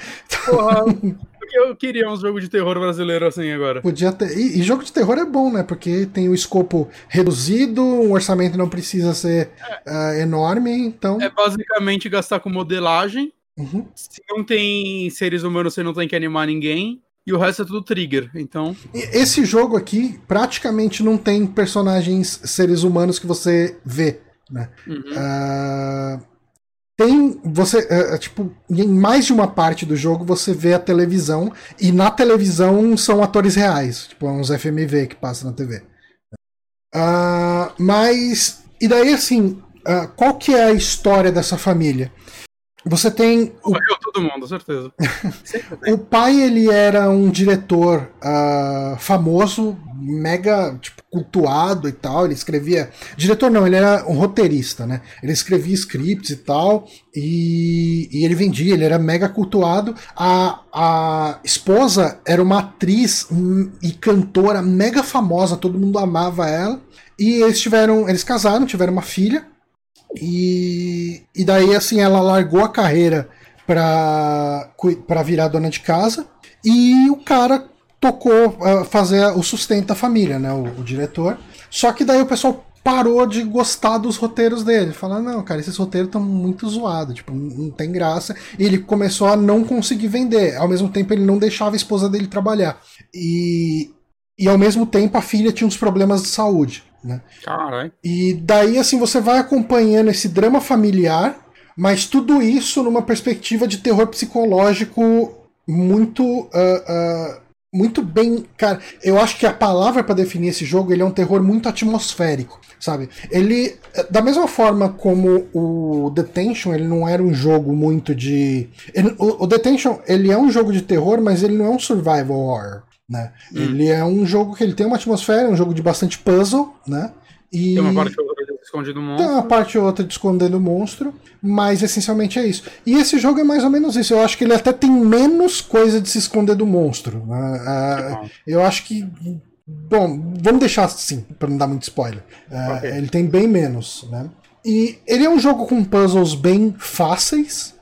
Porra, eu queria um jogo de terror brasileiro assim agora. Podia ter. E, e, jogo de terror é bom, né? Porque tem o escopo reduzido, o orçamento não precisa ser é. uh, enorme, então. É basicamente gastar com modelagem. Uhum. Se não tem seres humanos, você não tem que animar ninguém. E o resto é tudo trigger, então. Esse jogo aqui praticamente não tem personagens seres humanos que você vê, né? Uhum. Uh, tem você é, é, tipo em mais de uma parte do jogo você vê a televisão e na televisão são atores reais tipo uns FMV que passam na TV uh, ah, mas e daí assim uh, qual que é a história dessa família? Você tem. O... Morreu todo mundo, certeza. o pai, ele era um diretor uh, famoso, mega tipo, cultuado e tal. Ele escrevia. Diretor não, ele era um roteirista, né? Ele escrevia scripts e tal. E, e ele vendia, ele era mega cultuado. A, a esposa era uma atriz e cantora mega famosa, todo mundo amava ela. E eles tiveram. Eles casaram, tiveram uma filha. E, e daí, assim, ela largou a carreira pra, pra virar dona de casa. E o cara tocou uh, fazer o sustento da família, né? O, o, diretor. Só que daí o pessoal parou de gostar dos roteiros dele. Falar, não, cara, esses roteiros estão muito zoados, tipo, não tem graça. E ele começou a não conseguir vender. Ao mesmo tempo, ele não deixava a esposa dele trabalhar. E, e ao mesmo tempo, a filha tinha uns problemas de saúde. Né? Caralho. E daí, assim, você vai acompanhando esse drama familiar, mas tudo isso numa perspectiva de terror psicológico muito. Uh, uh, muito bem. Cara, eu acho que a palavra para definir esse jogo ele é um terror muito atmosférico, sabe? Ele. Da mesma forma como o Detention, ele não era um jogo muito de. Ele, o, o Detention, ele é um jogo de terror, mas ele não é um survival horror. Né? Hum. Ele é um jogo que ele tem uma atmosfera, é um jogo de bastante puzzle, né? E tem uma parte ou outra de esconder o monstro. Tem uma parte ou outra de esconder o monstro, mas essencialmente é isso. E esse jogo é mais ou menos isso. Eu acho que ele até tem menos coisa de se esconder do monstro. Né? Uh, eu acho que. Bom, vamos deixar assim, para não dar muito spoiler. Uh, okay. Ele tem bem menos, né? E ele é um jogo com puzzles bem fáceis.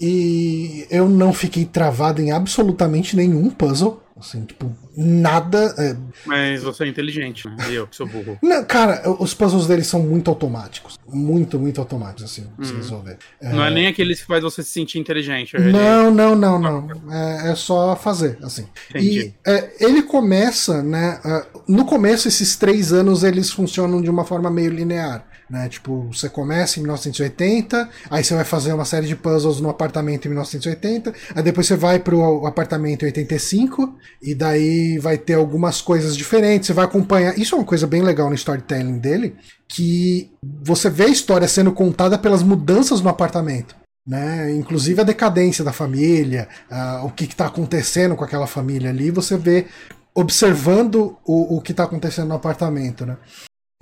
E eu não fiquei travado em absolutamente nenhum puzzle. Assim, tipo, nada. É... Mas você é inteligente, né? E eu que sou burro. Não, cara, os puzzles deles são muito automáticos. Muito, muito automáticos, assim, hum. se resolver. Não é... é... nem aqueles que faz você se sentir inteligente. Ele... Não, não, não, não. É, é só fazer, assim. Entendi. E é, ele começa, né? No começo, esses três anos eles funcionam de uma forma meio linear. Né? Tipo, você começa em 1980, aí você vai fazer uma série de puzzles no apartamento em 1980, aí depois você vai pro apartamento em 85, e daí vai ter algumas coisas diferentes, você vai acompanhar. Isso é uma coisa bem legal no storytelling dele, que você vê a história sendo contada pelas mudanças no apartamento. Né? Inclusive a decadência da família, uh, o que está acontecendo com aquela família ali, você vê observando o, o que está acontecendo no apartamento, né?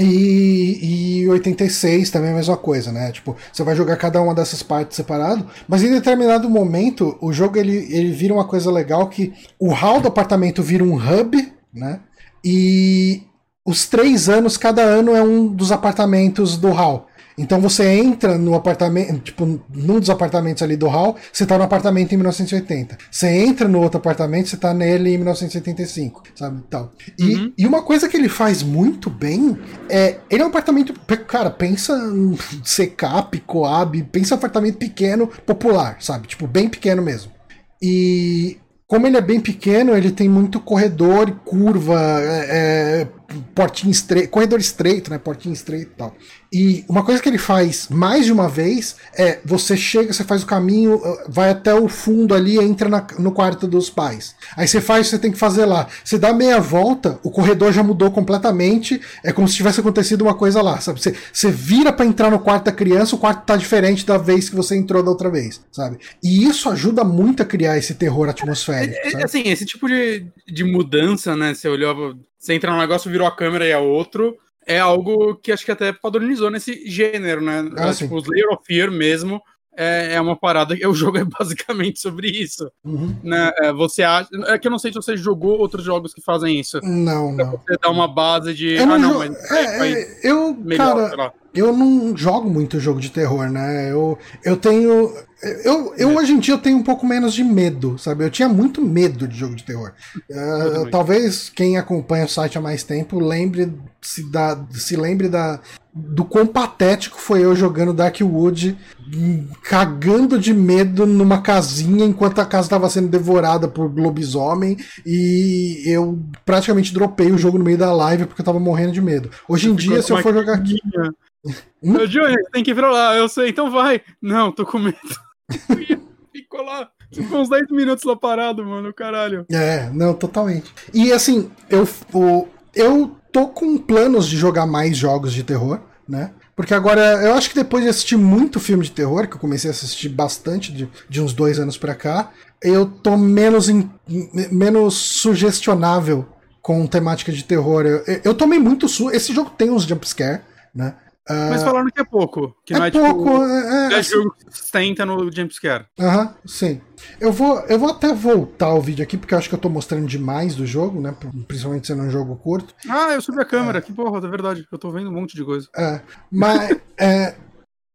E, e 86 também é a mesma coisa, né? Tipo, você vai jogar cada uma dessas partes separado, mas em determinado momento o jogo ele, ele vira uma coisa legal que o hall do apartamento vira um hub, né? E os três anos, cada ano é um dos apartamentos do hall. Então você entra no apartamento, tipo, num dos apartamentos ali do hall, você tá no apartamento em 1980. Você entra no outro apartamento, você tá nele em 1975, sabe? Tal. E, uhum. e uma coisa que ele faz muito bem é. Ele é um apartamento. Cara, pensa em Secap, Coab, pensa em apartamento pequeno, popular, sabe? Tipo, bem pequeno mesmo. E como ele é bem pequeno, ele tem muito corredor e curva, é, portinho estreito, corredor estreito, né? Portinho estreito e tal. E uma coisa que ele faz mais de uma vez é você chega, você faz o caminho, uh, vai até o fundo ali, entra na, no quarto dos pais. Aí você faz o que você tem que fazer lá. Você dá meia volta, o corredor já mudou completamente. É como se tivesse acontecido uma coisa lá, sabe? Você, você vira para entrar no quarto da criança, o quarto tá diferente da vez que você entrou da outra vez, sabe? E isso ajuda muito a criar esse terror atmosférico. É, é, assim, esse tipo de, de mudança, né? Você olhou, você entra num negócio, virou a câmera e é outro. É algo que acho que até padronizou nesse gênero, né? Ah, tipo, os Layer of Fear mesmo é, é uma parada. O jogo é basicamente sobre isso. Uhum. Né? É, você acha. É que eu não sei se você jogou outros jogos que fazem isso. Não, não. Você dá uma base de. Eu ah, não, mas. É, é, eu, melhor, cara, eu não jogo muito jogo de terror, né? Eu, eu tenho. Eu, eu hoje em dia eu tenho um pouco menos de medo, sabe? Eu tinha muito medo de jogo de terror. Uh, talvez quem acompanha o site há mais tempo lembre se, da, se lembre da, do quão patético foi eu jogando Darkwood, cagando de medo numa casinha enquanto a casa estava sendo devorada por lobisomem e eu praticamente dropei o jogo no meio da live porque eu tava morrendo de medo. Hoje em dia, se eu for jogar aqui. Hum? Johnny, tem que ir pra lá, eu sei, então vai. Não, tô com medo. Ficou lá. Ficou uns 10 minutos lá parado, mano, caralho. É, não, totalmente. E assim, eu, eu tô com planos de jogar mais jogos de terror, né? Porque agora, eu acho que depois de assistir muito filme de terror, que eu comecei a assistir bastante de, de uns dois anos pra cá, eu tô menos, in, menos sugestionável com temática de terror. Eu, eu tomei muito su Esse jogo tem uns jumpscare, né? Mas falaram que é pouco. Que é, não é pouco. Tipo, é, é, assim, jogo sustenta no jumpscare. Aham, uh -huh, sim. Eu vou, eu vou até voltar o vídeo aqui, porque eu acho que eu tô mostrando demais do jogo, né? Principalmente sendo um jogo curto. Ah, eu subi a câmera, é. que porra, é verdade. Eu tô vendo um monte de coisa. É. Mas. é,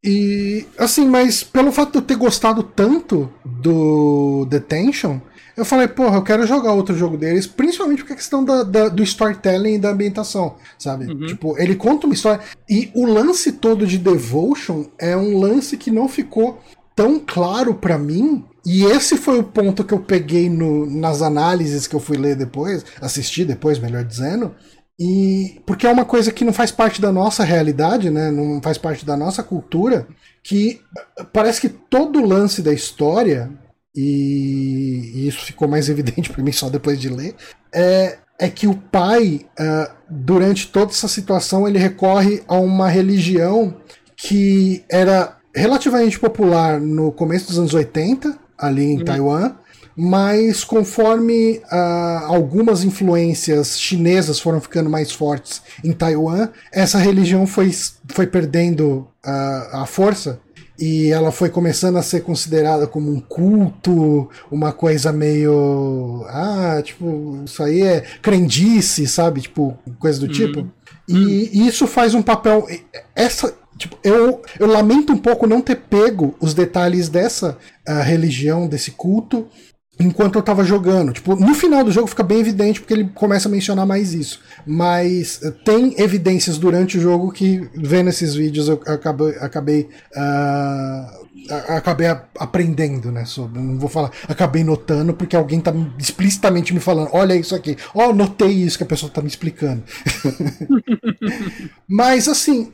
e. Assim, mas pelo fato de eu ter gostado tanto do Detention eu falei, porra, eu quero jogar outro jogo deles, principalmente porque a questão da, da, do storytelling e da ambientação, sabe? Uhum. Tipo, ele conta uma história. E o lance todo de Devotion é um lance que não ficou tão claro para mim. E esse foi o ponto que eu peguei no, nas análises que eu fui ler depois, assistir depois, melhor dizendo. E porque é uma coisa que não faz parte da nossa realidade, né? Não faz parte da nossa cultura, que parece que todo o lance da história e, e isso ficou mais evidente para mim só depois de ler, é, é que o pai, uh, durante toda essa situação, ele recorre a uma religião que era relativamente popular no começo dos anos 80, ali em uhum. Taiwan, mas conforme uh, algumas influências chinesas foram ficando mais fortes em Taiwan, essa religião foi, foi perdendo uh, a força e ela foi começando a ser considerada como um culto, uma coisa meio. Ah, tipo, isso aí é crendice, sabe? Tipo, coisa do tipo. Uhum. E isso faz um papel. Essa. Tipo, eu, eu lamento um pouco não ter pego os detalhes dessa uh, religião, desse culto, enquanto eu tava jogando. Tipo, no final do jogo fica bem evidente porque ele começa a mencionar mais isso. Mas eh, tem evidências durante o jogo que, vendo esses vídeos, eu acabei. acabei uh, acabei aprendendo, né? Sobre, não vou falar, acabei notando porque alguém tá explicitamente me falando: olha isso aqui, ó, oh, notei isso que a pessoa tá me explicando. Mas assim,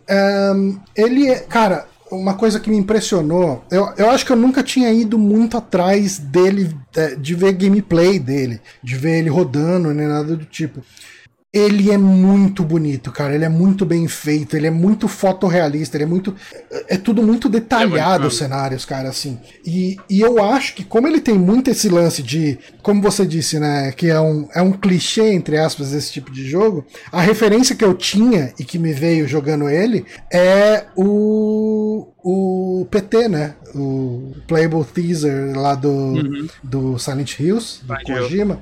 um, ele é. Cara, uma coisa que me impressionou, eu, eu acho que eu nunca tinha ido muito atrás dele, é, de ver gameplay dele, de ver ele rodando, nem nada do tipo. Ele é muito bonito, cara. Ele é muito bem feito, ele é muito fotorrealista, ele é muito. É, é tudo muito detalhado é os cenários, cara, assim. E, e eu acho que, como ele tem muito esse lance de. Como você disse, né? Que é um, é um clichê, entre aspas, esse tipo de jogo. A referência que eu tinha e que me veio jogando ele é o. O PT, né? O Playable Teaser lá do, uhum. do Silent Hills, do Kojima.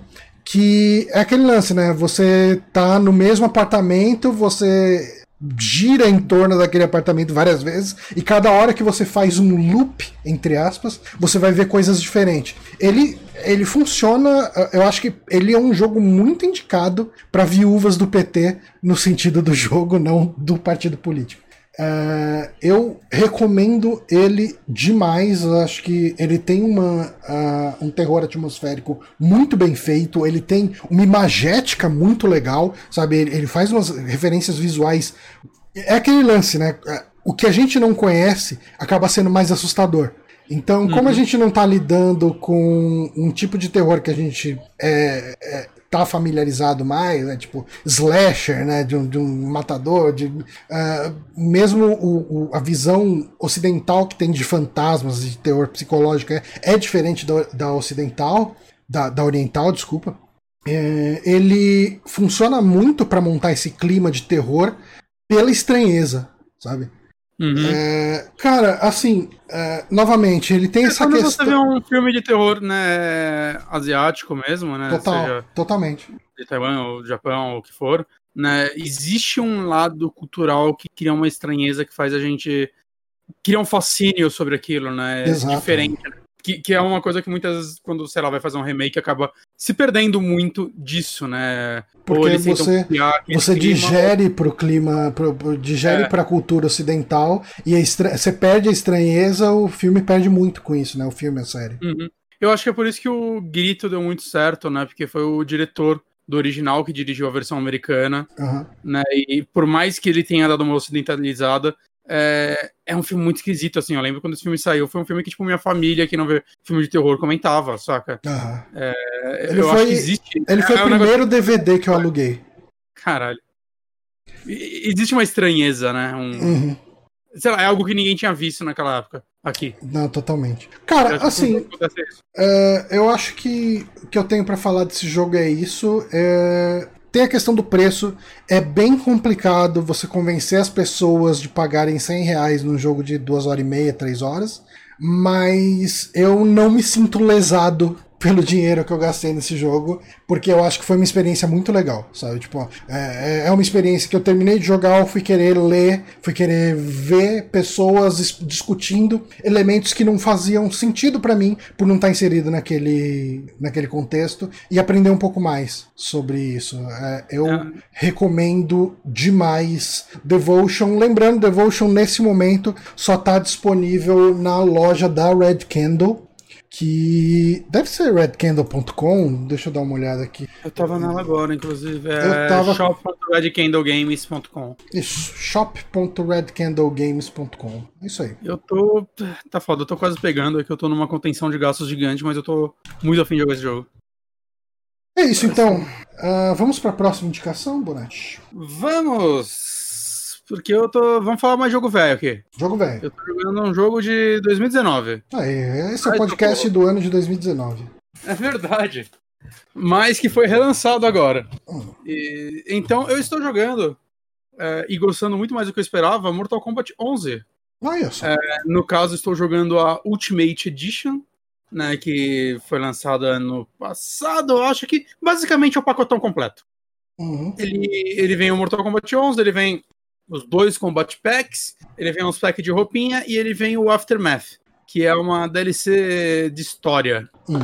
Que é aquele lance, né? Você tá no mesmo apartamento, você gira em torno daquele apartamento várias vezes e cada hora que você faz um loop, entre aspas, você vai ver coisas diferentes. Ele ele funciona, eu acho que ele é um jogo muito indicado para viúvas do PT no sentido do jogo, não do partido político. Uh, eu recomendo ele demais. Eu acho que ele tem uma, uh, um terror atmosférico muito bem feito. Ele tem uma imagética muito legal, sabe? Ele, ele faz umas referências visuais. É aquele lance, né? O que a gente não conhece acaba sendo mais assustador. Então, como uhum. a gente não está lidando com um tipo de terror que a gente é, é, tá familiarizado mais, né? Tipo, slasher, né? De um, de um matador, de, uh, mesmo o, o, a visão ocidental que tem de fantasmas, de terror psicológico, é, é diferente da, da ocidental, da, da oriental, desculpa. É, ele funciona muito para montar esse clima de terror pela estranheza, sabe? Uhum. É, cara, assim, é, novamente, ele tem é essa questão. você vê um filme de terror, né, asiático mesmo, né? Total, seja totalmente. De Taiwan ou Japão ou o que for, né? Existe um lado cultural que cria uma estranheza que faz a gente cria um fascínio sobre aquilo, né? Exato. Diferente. Né? Que, que é uma coisa que muitas vezes, quando, sei lá, vai fazer um remake, acaba se perdendo muito disso, né? Porque você, você clima, digere pro clima, pro, pro, digere é. pra cultura ocidental e estra... você perde a estranheza, o filme perde muito com isso, né? O filme, a série. Uhum. Eu acho que é por isso que o Grito deu muito certo, né? Porque foi o diretor do original que dirigiu a versão americana, uhum. né? E por mais que ele tenha dado uma ocidentalizada, é, é um filme muito esquisito, assim. Eu lembro quando esse filme saiu, foi um filme que, tipo, minha família que não vê filme de terror comentava, saca? Uhum. É, ele eu foi, acho que existe. Ele foi é, o primeiro negócio... DVD que eu aluguei. Caralho. Existe uma estranheza, né? Um, uhum. sei lá, é algo que ninguém tinha visto naquela época aqui. Não, totalmente. Cara, assim, é, eu acho que o que eu tenho para falar desse jogo é isso. É, tem a questão do preço. É bem complicado você convencer as pessoas de pagarem 100 reais num jogo de 2 horas e meia, 3 horas. Mas eu não me sinto lesado pelo dinheiro que eu gastei nesse jogo, porque eu acho que foi uma experiência muito legal, sabe? Tipo, é, é, é uma experiência que eu terminei de jogar, eu fui querer ler, fui querer ver pessoas discutindo elementos que não faziam sentido para mim por não estar inserido naquele, naquele contexto e aprender um pouco mais sobre isso. É, eu é. recomendo demais Devotion. Lembrando, Devotion nesse momento só está disponível na loja da Red Candle que deve ser redcandle.com, deixa eu dar uma olhada aqui. Eu tava nela agora, inclusive, é eu tava... shop.redcandlegames.com. Isso, shop.redcandlegames.com. Isso aí. Eu tô, tá foda, eu tô quase pegando, é que eu tô numa contenção de gastos gigante, mas eu tô muito afim de jogar esse jogo. É isso então. Uh, vamos para a próxima indicação, Bonatti? Vamos! Porque eu tô. Vamos falar mais jogo velho aqui. Jogo velho. Eu tô jogando um jogo de 2019. Aí, esse é o podcast tô... do ano de 2019. É verdade. Mas que foi relançado agora. Hum. E, então eu estou jogando é, e gostando muito mais do que eu esperava Mortal Kombat 11. Olha só. É, no caso, estou jogando a Ultimate Edition, né, que foi lançada ano passado. Eu acho que basicamente é o pacotão completo. Uhum. Ele, ele vem o Mortal Kombat 11, ele vem os dois Combat Packs, ele vem uns packs de roupinha e ele vem o Aftermath, que é uma DLC de história. Hum.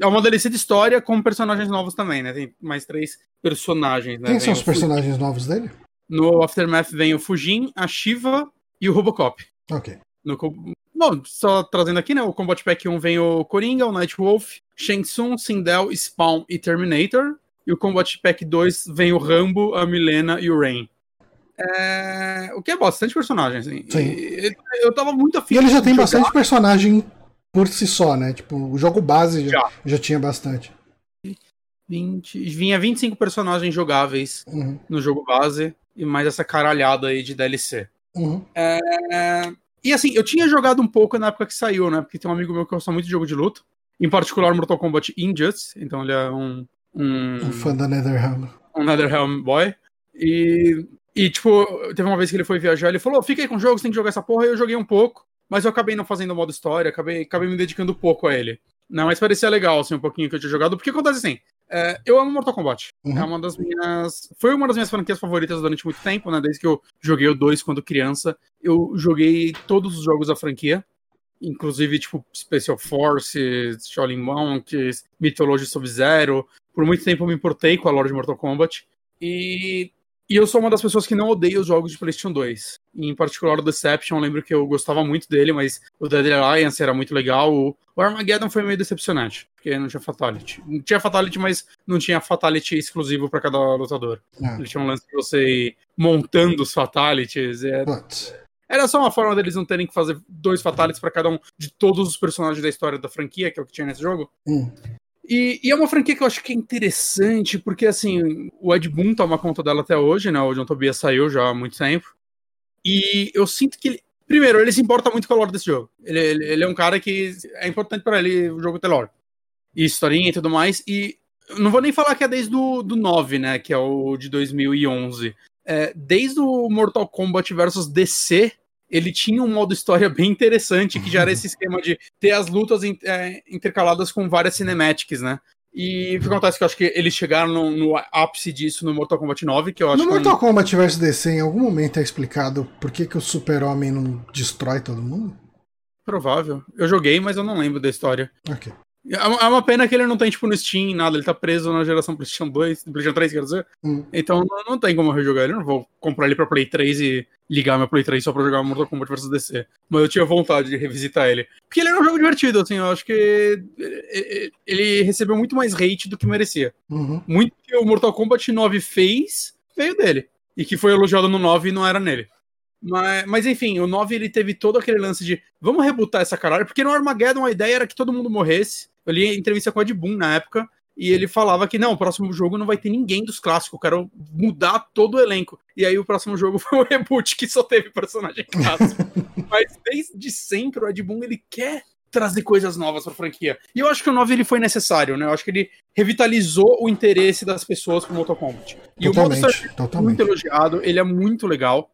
É uma DLC de história com personagens novos também, né? Tem mais três personagens, né? Quem vem são os personagens novos dele? No Aftermath vem o Fujin, a Shiva e o Robocop. Ok. No, bom, só trazendo aqui, né? O Combat Pack 1 vem o Coringa, o Nightwolf, Shang Tsung, Sindel, Spawn e Terminator. E o Combat Pack 2 vem o Rambo, a Milena e o Rain. É... O que é bastante personagem, assim. Sim. E, eu tava muito afim. E ele já tem jogar. bastante personagem por si só, né? Tipo, o jogo base já, já. já tinha bastante. 20, vinha 25 personagens jogáveis uhum. no jogo base e mais essa caralhada aí de DLC. Uhum. É... E assim, eu tinha jogado um pouco na época que saiu, né? Porque tem um amigo meu que gosta muito de jogo de luta. Em particular Mortal Kombat Injustice. Então ele é um. Um, um fã da Netherrealm. Um Netherrealm boy. E e, tipo, teve uma vez que ele foi viajar, ele falou: fica aí com o jogo, você tem que jogar essa porra. E eu joguei um pouco, mas eu acabei não fazendo o modo história, acabei, acabei me dedicando pouco a ele. Não, mas parecia legal, assim, um pouquinho que eu tinha jogado, porque acontece assim. É, eu amo Mortal Kombat. Uhum. É uma das minhas. Foi uma das minhas franquias favoritas durante muito tempo, né? Desde que eu joguei o 2 quando criança. Eu joguei todos os jogos da franquia. Inclusive, tipo, Special Forces, Shaolin Monks, Mythology Sub-Zero. Por muito tempo eu me importei com a lore de Mortal Kombat. E e eu sou uma das pessoas que não odeia os jogos de PlayStation 2. Em particular o Deception, eu lembro que eu gostava muito dele, mas o Dead Alliance era muito legal. O Armageddon foi meio decepcionante, porque não tinha Fatality. Não tinha Fatality, mas não tinha Fatality exclusivo para cada lutador. É. Ele tinha um lance de você ir montando os Fatalities. É... Era só uma forma deles não terem que fazer dois Fatalities para cada um de todos os personagens da história da franquia, que é o que tinha nesse jogo. Hum. E, e, é uma franquia que eu acho que é interessante, porque assim, o Ed Boon toma conta dela até hoje, né? O John Tobias saiu já há muito tempo. E eu sinto que ele. Primeiro, ele se importa muito com a lore desse jogo. Ele, ele, ele é um cara que é importante para ele o jogo ter lore. E historinha e tudo mais. E não vou nem falar que é desde o do 9, né? Que é o de 2011. É, desde o Mortal Kombat versus DC, ele tinha um modo história bem interessante, que já era esse esquema de ter as lutas é, intercaladas com várias cinematics, né? E o que acontece que eu acho que eles chegaram no, no ápice disso no Mortal Kombat 9, que eu acho No Mortal que... Kombat vs DC, em algum momento é explicado por que, que o Super-Homem não destrói todo mundo? Provável. Eu joguei, mas eu não lembro da história. Ok. É, é uma pena que ele não tem, tipo, no Steam, nada. Ele tá preso na geração PlayStation 2, PlayStation 3, quer dizer. Hum. Então não, não, tem como eu rejogar ele. Eu não vou comprar ele pra Play 3 e ligar meu Play 3 só pra jogar Mortal Kombat vs DC. Mas eu tinha vontade de revisitar ele. Porque ele era um jogo divertido, assim. Eu acho que ele recebeu muito mais hate do que merecia. Uhum. Muito que o Mortal Kombat 9 fez veio dele. E que foi elogiado no 9 e não era nele. Mas, mas enfim, o 9 ele teve todo aquele lance de vamos rebutar essa caralho, porque no Armageddon a ideia era que todo mundo morresse eu li entrevista com a Ed Boon na época, e ele falava que não, o próximo jogo não vai ter ninguém dos clássicos, eu quero mudar todo o elenco. E aí o próximo jogo foi o reboot que só teve personagem clássico. Mas desde sempre o Ed Boon ele quer trazer coisas novas pra franquia. E eu acho que o 9 ele foi necessário, né? Eu acho que ele revitalizou o interesse das pessoas por Mortal Kombat. E totalmente, o modo é muito elogiado, ele é muito legal.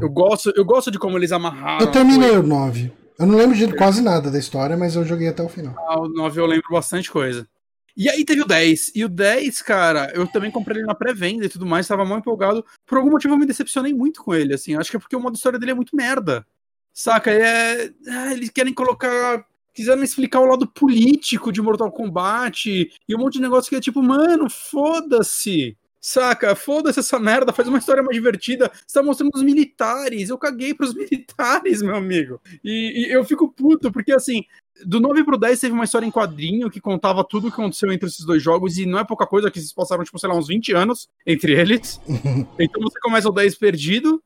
Eu gosto, eu gosto de como eles amarraram. Eu terminei o 9. Eu não lembro de quase nada da história, mas eu joguei até o final. Ah, o 9 eu lembro bastante coisa. E aí teve o 10. E o 10, cara, eu também comprei ele na pré-venda e tudo mais, tava mal empolgado. Por algum motivo eu me decepcionei muito com ele, assim. Acho que é porque o modo história dele é muito merda. Saca? É... Ah, eles querem colocar. Quiseram explicar o lado político de Mortal Kombat e um monte de negócio que é tipo, mano, foda-se. Saca? Foda-se essa merda, faz uma história mais divertida. Você tá mostrando os militares. Eu caguei pros militares, meu amigo. E, e eu fico puto, porque assim, do 9 pro 10 teve uma história em quadrinho que contava tudo o que aconteceu entre esses dois jogos, e não é pouca coisa, que eles passaram, tipo, sei lá, uns 20 anos entre eles. então você começa o 10 perdido.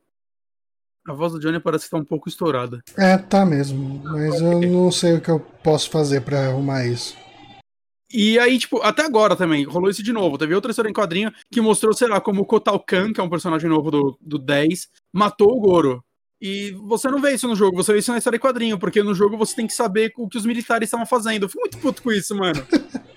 A voz do Johnny parece que tá um pouco estourada. É, tá mesmo. Mas eu não sei o que eu posso fazer pra arrumar isso. E aí, tipo, até agora também, rolou isso de novo. Teve outra história em quadrinho que mostrou, sei lá, como o Kotal Khan, que é um personagem novo do, do 10, matou o Goro. E você não vê isso no jogo, você vê isso na história em quadrinho, porque no jogo você tem que saber o que os militares estavam fazendo. Eu fico muito puto com isso, mano.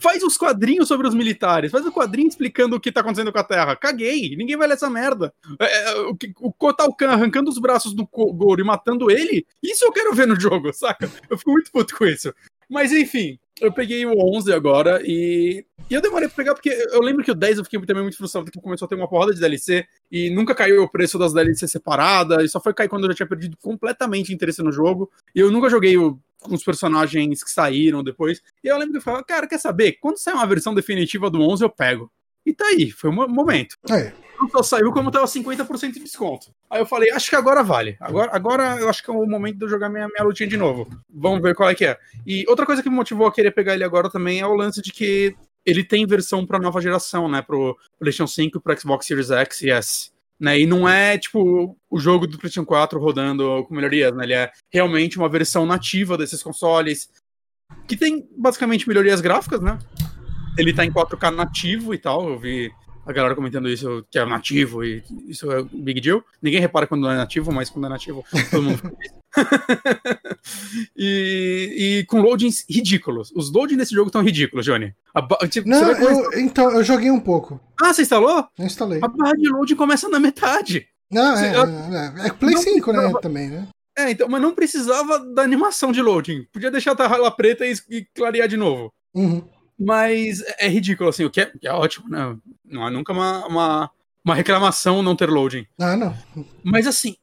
Faz os quadrinhos sobre os militares, faz o quadrinho explicando o que tá acontecendo com a Terra. Caguei, ninguém vai ler essa merda. É, é, o, o Kotal Khan arrancando os braços do Goro e matando ele, isso eu quero ver no jogo, saca? Eu fico muito puto com isso. Mas enfim, eu peguei o 11 agora e, e eu demorei pra pegar porque eu lembro que o 10 eu fiquei também muito frustrado porque começou a ter uma porrada de DLC e nunca caiu o preço das DLC separadas e só foi cair quando eu já tinha perdido completamente interesse no jogo. E eu nunca joguei o, com os personagens que saíram depois. E eu lembro que eu falava, cara, quer saber? Quando sair uma versão definitiva do 11 eu pego. E tá aí, foi um momento. É. Só saiu como tava 50% de desconto. Aí eu falei, acho que agora vale. Agora, agora eu acho que é o momento de eu jogar minha, minha lutinha de novo. Vamos ver qual é que é. E outra coisa que me motivou a querer pegar ele agora também é o lance de que ele tem versão pra nova geração, né? Pro PlayStation 5, pro Xbox Series X e S. Né, e não é tipo o jogo do PlayStation 4 rodando com melhorias, né? Ele é realmente uma versão nativa desses consoles que tem basicamente melhorias gráficas, né? Ele tá em 4K nativo e tal. Eu vi a galera comentando isso, que é nativo, e isso é big deal. Ninguém repara quando não é nativo, mas quando é nativo, todo mundo e, e com loadings ridículos. Os loadings desse jogo estão ridículos, Johnny. A, tipo, não, eu, então, eu joguei um pouco. Ah, você instalou? Eu instalei. A barra de loading começa na metade. Não, é, é, é, é Play 5, né, também, né? É, então, mas não precisava da animação de loading. Podia deixar a tela preta e, e clarear de novo. Uhum. Mas é ridículo, assim, o que é, é ótimo, né? Não é nunca uma, uma, uma reclamação não ter loading. Ah, não. Mas assim,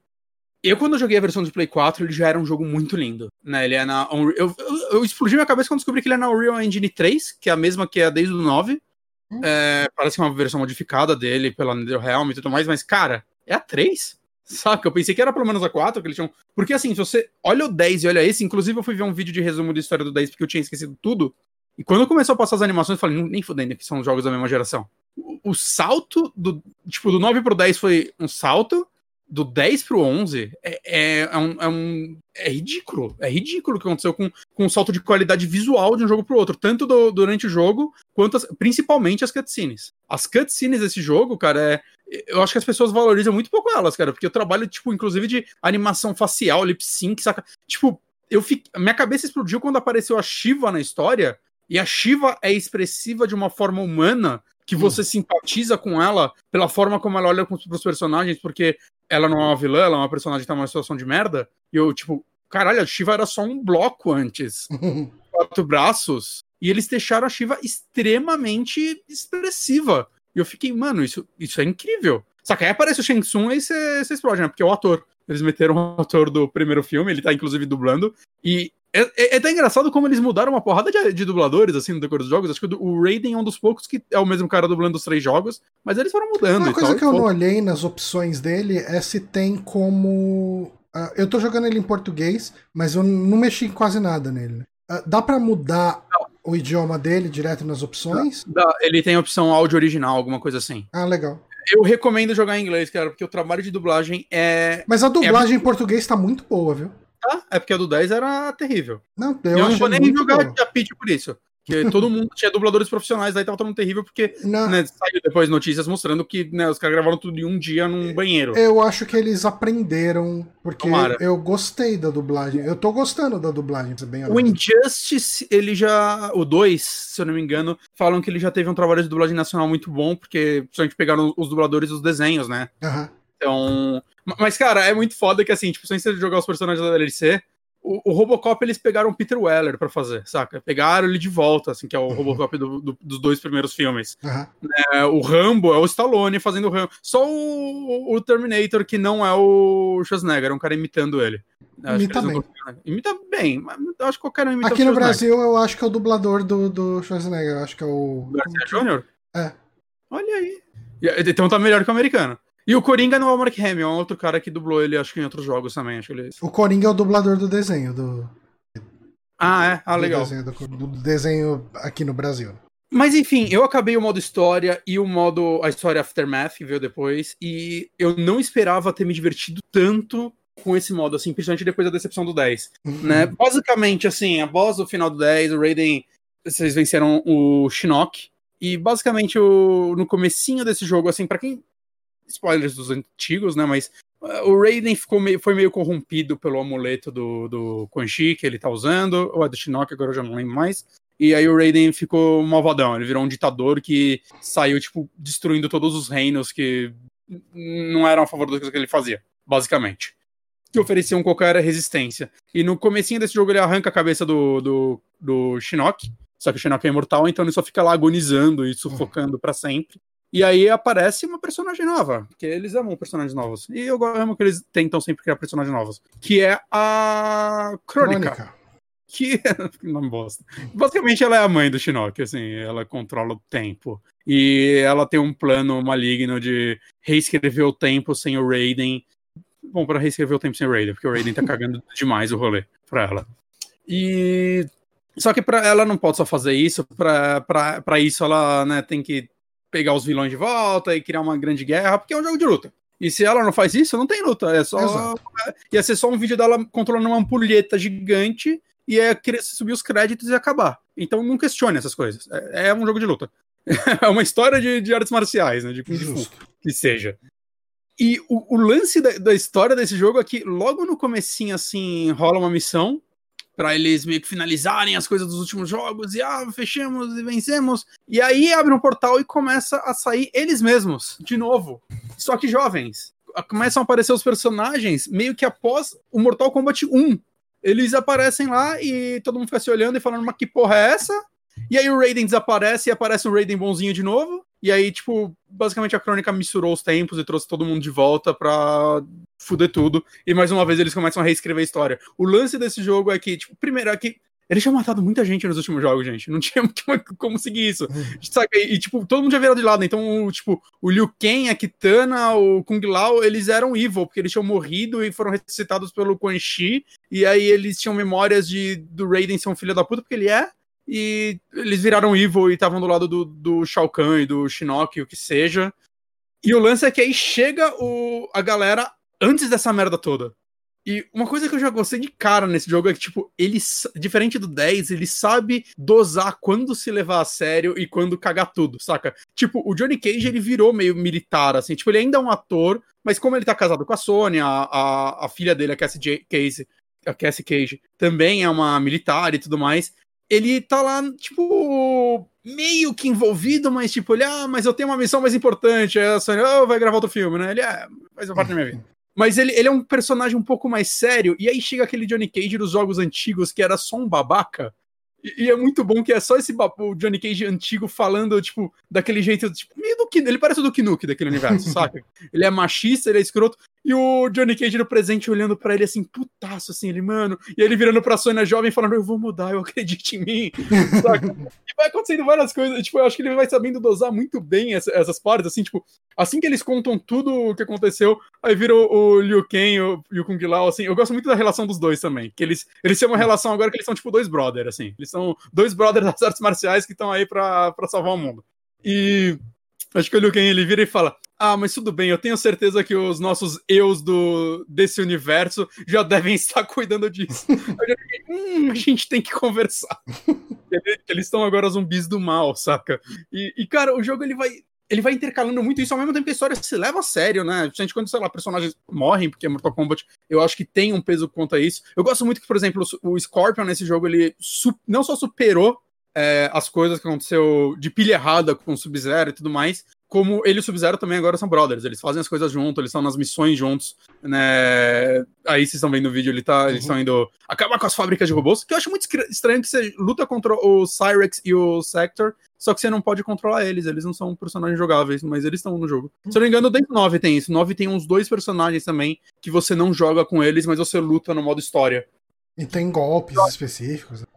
eu, quando eu joguei a versão de Play 4, ele já era um jogo muito lindo. Né? Ele é na. Eu, eu, eu explodi minha cabeça quando descobri que ele é na Unreal Engine 3, que é a mesma que é desde o 9. Hum. É, parece que é uma versão modificada dele pela NetherRealm e tudo mais, mas, cara, é a 3? Saca? Eu pensei que era pelo menos a 4 que eles tinham. Porque assim, se você olha o 10 e olha esse, inclusive eu fui ver um vídeo de resumo da história do 10 porque eu tinha esquecido tudo. E quando começou a passar as animações, eu falei, nem fudendo que são jogos da mesma geração. O, o, salto do. Tipo, do 9 pro 10 foi um salto. Do 10 pro 11 é, é, é, um, é, um, é ridículo. É ridículo o que aconteceu com, com um salto de qualidade visual de um jogo pro outro. Tanto do, durante o jogo, quanto as, principalmente as cutscenes. As cutscenes desse jogo, cara, é, eu acho que as pessoas valorizam muito pouco elas, cara, porque eu trabalho, tipo, inclusive de animação facial, lip sync, saca? Tipo, eu fiquei, minha cabeça explodiu quando apareceu a Shiva na história, e a Shiva é expressiva de uma forma humana que você hum. simpatiza com ela pela forma como ela olha para os personagens, porque ela não é uma vilã, ela é uma personagem que tá numa situação de merda. E eu, tipo, caralho, a Shiva era só um bloco antes. quatro braços. E eles deixaram a Shiva extremamente expressiva. E eu fiquei, mano, isso, isso é incrível. Só que aí aparece o Shang Tsung e você explode, né? Porque é o ator. Eles meteram o ator do primeiro filme, ele tá inclusive dublando. E é, é, é, até engraçado como eles mudaram uma porrada de, de, dubladores, assim, no decorrer dos jogos. Acho que o, Raiden é um dos poucos que é o mesmo cara dublando os três jogos, mas eles foram mudando. Uma coisa tal, que eu não olhei nas opções dele é se tem como. Uh, eu tô jogando ele em português, mas eu não mexi em quase nada nele. Uh, dá para mudar não. o idioma dele direto nas opções? Dá. Ele tem a opção áudio original, alguma coisa assim. Ah, legal. Eu recomendo jogar em inglês, cara, porque o trabalho de dublagem é. Mas a dublagem é... em português tá muito boa, viu? Tá? É porque a do 10 era terrível. Não, eu, eu não vou nem jogar de Pitch por isso. Que todo mundo tinha dubladores profissionais, daí tava todo mundo terrível, porque né, saiu depois notícias mostrando que né, os caras gravaram tudo em um dia num banheiro. Eu acho que eles aprenderam, porque Tomara. eu gostei da dublagem. Eu tô gostando da dublagem, bem O Injustice, ele já. O 2, se eu não me engano, falam que ele já teve um trabalho de dublagem nacional muito bom, porque principalmente pegaram os dubladores dos desenhos, né? Uhum. Então. Mas, cara, é muito foda que assim, tipo, sem você jogar os personagens da DLC, o, o, Robocop eles pegaram o Peter Weller para fazer, saca? Pegaram ele de volta, assim, que é o uhum. Robocop do, do, dos dois primeiros filmes. Uhum. É, o Rambo é o Stallone fazendo o Rambo. Só o, o, Terminator, que não é o Schwarzenegger, é um cara imitando ele. Imita bem. Não... Imita bem, mas acho que qualquer um imita Aqui no Brasil, eu acho que é o dublador do, do Schwarzenegger, eu acho que é o... Garcia Jr.? É. Olha aí. Então tá melhor que o americano. E o Coringa não é o Mark Hamill, é um outro cara que dublou ele, acho que em outros jogos também. Acho que ele... O Coringa é o dublador do desenho, do. Ah, é? Ah, legal. Do desenho, do, do desenho aqui no Brasil. Mas enfim, eu acabei o modo história e o modo. a história Aftermath, que veio depois, e eu não esperava ter me divertido tanto com esse modo, assim, principalmente depois da decepção do 10. Uhum. Né? Basicamente, assim, após o final do 10, o Raiden. Vocês venceram o Shinnok. E basicamente, o, no comecinho desse jogo, assim, para quem spoilers dos antigos, né? Mas uh, o Raiden ficou meio, foi meio corrompido pelo amuleto do, do Quan Chi que ele tá usando, ou é do Shinnok, agora eu já não lembro mais. E aí o Raiden ficou malvadão, ele virou um ditador que saiu, tipo, destruindo todos os reinos que não eram a favor do que ele fazia, basicamente. Que ofereciam qualquer resistência. E no comecinho desse jogo ele arranca a cabeça do, do, do Shinnok, só que o Shinnok é imortal, então ele só fica lá agonizando e sufocando para sempre. E aí aparece uma personagem nova, que eles amam personagens novos. E eu amo que eles tentam sempre criar personagens novos. Que é a Crônica. Crônica. Que não bosta. Basicamente, ela é a mãe do Shinnok, assim, ela controla o tempo. E ela tem um plano maligno de reescrever o tempo sem o Raiden. Bom, para reescrever o tempo sem o Raiden, porque o Raiden tá cagando demais o rolê pra ela. E. Só que para ela não pode só fazer isso, para isso ela né, tem que pegar os vilões de volta e criar uma grande guerra, porque é um jogo de luta. E se ela não faz isso, não tem luta. É só. Exato. Ia ser só um vídeo dela controlando uma ampulheta gigante e é subir os créditos e acabar. Então não questione essas coisas. É, é um jogo de luta. é uma história de, de artes marciais, né? De Kung Fu, que seja. E o, o lance da, da, história desse jogo é que logo no comecinho, assim, rola uma missão para eles meio que finalizarem as coisas dos últimos jogos e ah, fechamos e vencemos. E aí abre um portal e começa a sair eles mesmos, de novo. Só que jovens. Começam a aparecer os personagens meio que após o Mortal Kombat 1. Eles aparecem lá e todo mundo fica se olhando e falando, mas que porra é essa? E aí o Raiden desaparece e aparece um Raiden bonzinho de novo. E aí, tipo, basicamente a crônica misturou os tempos e trouxe todo mundo de volta pra fuder tudo. E mais uma vez eles começam a reescrever a história. O lance desse jogo é que, tipo, primeiro é que ele tinha matado muita gente nos últimos jogos, gente. Não tinha como seguir isso. Sabe? E, tipo, todo mundo já virou de lado. Então, o, tipo, o Liu Kang, a Kitana, o Kung Lao, eles eram evil, porque eles tinham morrido e foram ressuscitados pelo Quan Chi. E aí eles tinham memórias de do Raiden ser um filho da puta, porque ele é e eles viraram evil e estavam do lado do, do Shao Kahn e do Shinnok, o que seja. E o lance é que aí chega o, a galera antes dessa merda toda. E uma coisa que eu já gostei de cara nesse jogo é que, tipo, ele, diferente do 10, ele sabe dosar quando se levar a sério e quando cagar tudo, saca? Tipo, o Johnny Cage, ele virou meio militar, assim, tipo, ele ainda é um ator, mas como ele tá casado com a Sônia, a, a, a filha dele, a Cassie, Case, a Cassie Cage, também é uma militar e tudo mais, ele tá lá, tipo, meio que envolvido, mas tipo, ele, ah, mas eu tenho uma missão mais importante. Aí a Sony, oh, vai gravar outro filme, né? Ele, é, faz parte da minha vida. Mas ele, ele é um personagem um pouco mais sério, e aí chega aquele Johnny Cage dos jogos antigos que era só um babaca. E, e é muito bom que é só esse o Johnny Cage antigo falando, tipo, daquele jeito, tipo, meio do que. Ele parece o do Nuke daquele universo, saca? Ele é machista, ele é escroto, e o Johnny Cage no presente olhando para ele assim, putaço, assim, ele, mano. E ele virando pra Sônia jovem falando, eu vou mudar, eu acredito em mim. Saca? e vai acontecendo várias coisas. Tipo, eu acho que ele vai sabendo dosar muito bem essa, essas partes, assim, tipo, assim que eles contam tudo o que aconteceu, aí vira o, o Liu Kang o, e o Kung Lao, assim. Eu gosto muito da relação dos dois também. Que eles, eles têm uma relação agora que eles são, tipo, dois brothers, assim. Eles são dois brothers das artes marciais que estão aí pra, pra salvar o mundo. E. Acho que o Liu Kang ele vira e fala: ah, mas tudo bem, eu tenho certeza que os nossos eus do, desse universo já devem estar cuidando disso. eu fiquei, hum, a gente tem que conversar. Eles estão agora zumbis do mal, saca? E, e, cara, o jogo ele vai ele vai intercalando muito isso ao mesmo tempo que a história se leva a sério, né? Gente, quando, sei lá, personagens morrem, porque é Mortal Kombat, eu acho que tem um peso quanto a isso. Eu gosto muito que, por exemplo, o Scorpion nesse jogo, ele não só superou é, as coisas que aconteceu de pilha errada com o Sub-Zero e tudo mais, como ele e o Sub-Zero também agora são brothers, eles fazem as coisas juntos, eles estão nas missões juntos, né? Aí vocês estão vendo o vídeo, ele tá, uhum. eles estão indo acabar com as fábricas de robôs, que eu acho muito estranho que você luta contra o Cyrex e o Sector, só que você não pode controlar eles, eles não são personagens jogáveis, mas eles estão no jogo. Se eu não me engano, dentro do 9 tem isso. 9 tem uns dois personagens também que você não joga com eles, mas você luta no modo história. E tem golpes específicos. Né?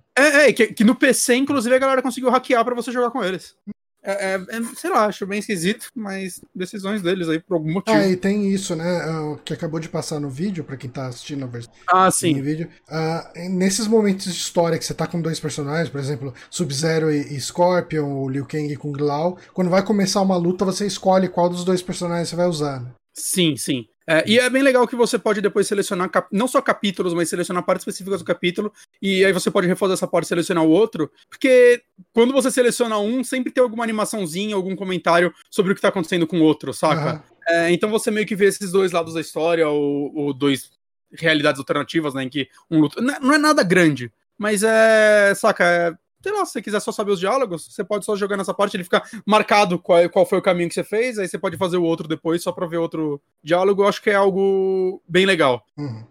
É, é que, que, no PC, inclusive, a galera conseguiu hackear para você jogar com eles. É, é, é, sei lá, acho bem esquisito, mas decisões deles aí por algum motivo. Ah, e tem isso, né? Uh, que acabou de passar no vídeo, para quem tá assistindo a versão ah, sim. vídeo. Uh, nesses momentos de história que você tá com dois personagens, por exemplo, Sub-Zero e, e, Scorpion, ou Liu Kang com Glau, quando vai começar uma luta, você escolhe qual dos dois personagens você vai usar, né? Sim, sim. É, e é bem legal que você pode depois selecionar não só capítulos, mas selecionar partes específicas do capítulo, e aí você pode refazer essa parte e selecionar o outro, porque quando você seleciona um, sempre tem alguma animaçãozinha, algum comentário sobre o que tá acontecendo com o outro, saca? Uhum. É, então você meio que vê esses dois lados da história, ou, ou dois realidades alternativas, né, em que um luta... Não é nada grande, mas é, saca, é sei lá, se você quiser só saber os diálogos, você pode só jogar nessa parte, ele fica marcado qual, qual foi o caminho que você fez, aí você pode fazer o outro depois só pra ver outro diálogo. Eu acho que é algo bem legal. Uhum.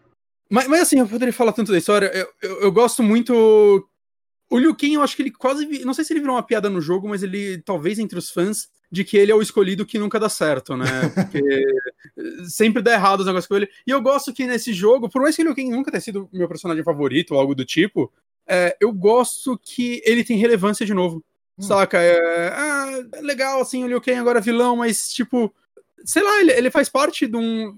Mas, mas assim, eu poderia falar tanto da história. Eu, eu, eu gosto muito. O Liu Kang, eu acho que ele quase. Não sei se ele virou uma piada no jogo, mas ele, talvez entre os fãs, de que ele é o escolhido que nunca dá certo, né? Porque sempre dá errado os negócios com ele. E eu gosto que nesse jogo, por mais que o Liu Kang nunca tenha sido meu personagem favorito ou algo do tipo, é, eu gosto que ele tem relevância de novo. Hum. Saca? É, ah, legal, assim, o Liu Kang agora é vilão, mas, tipo, sei lá, ele, ele faz parte de um.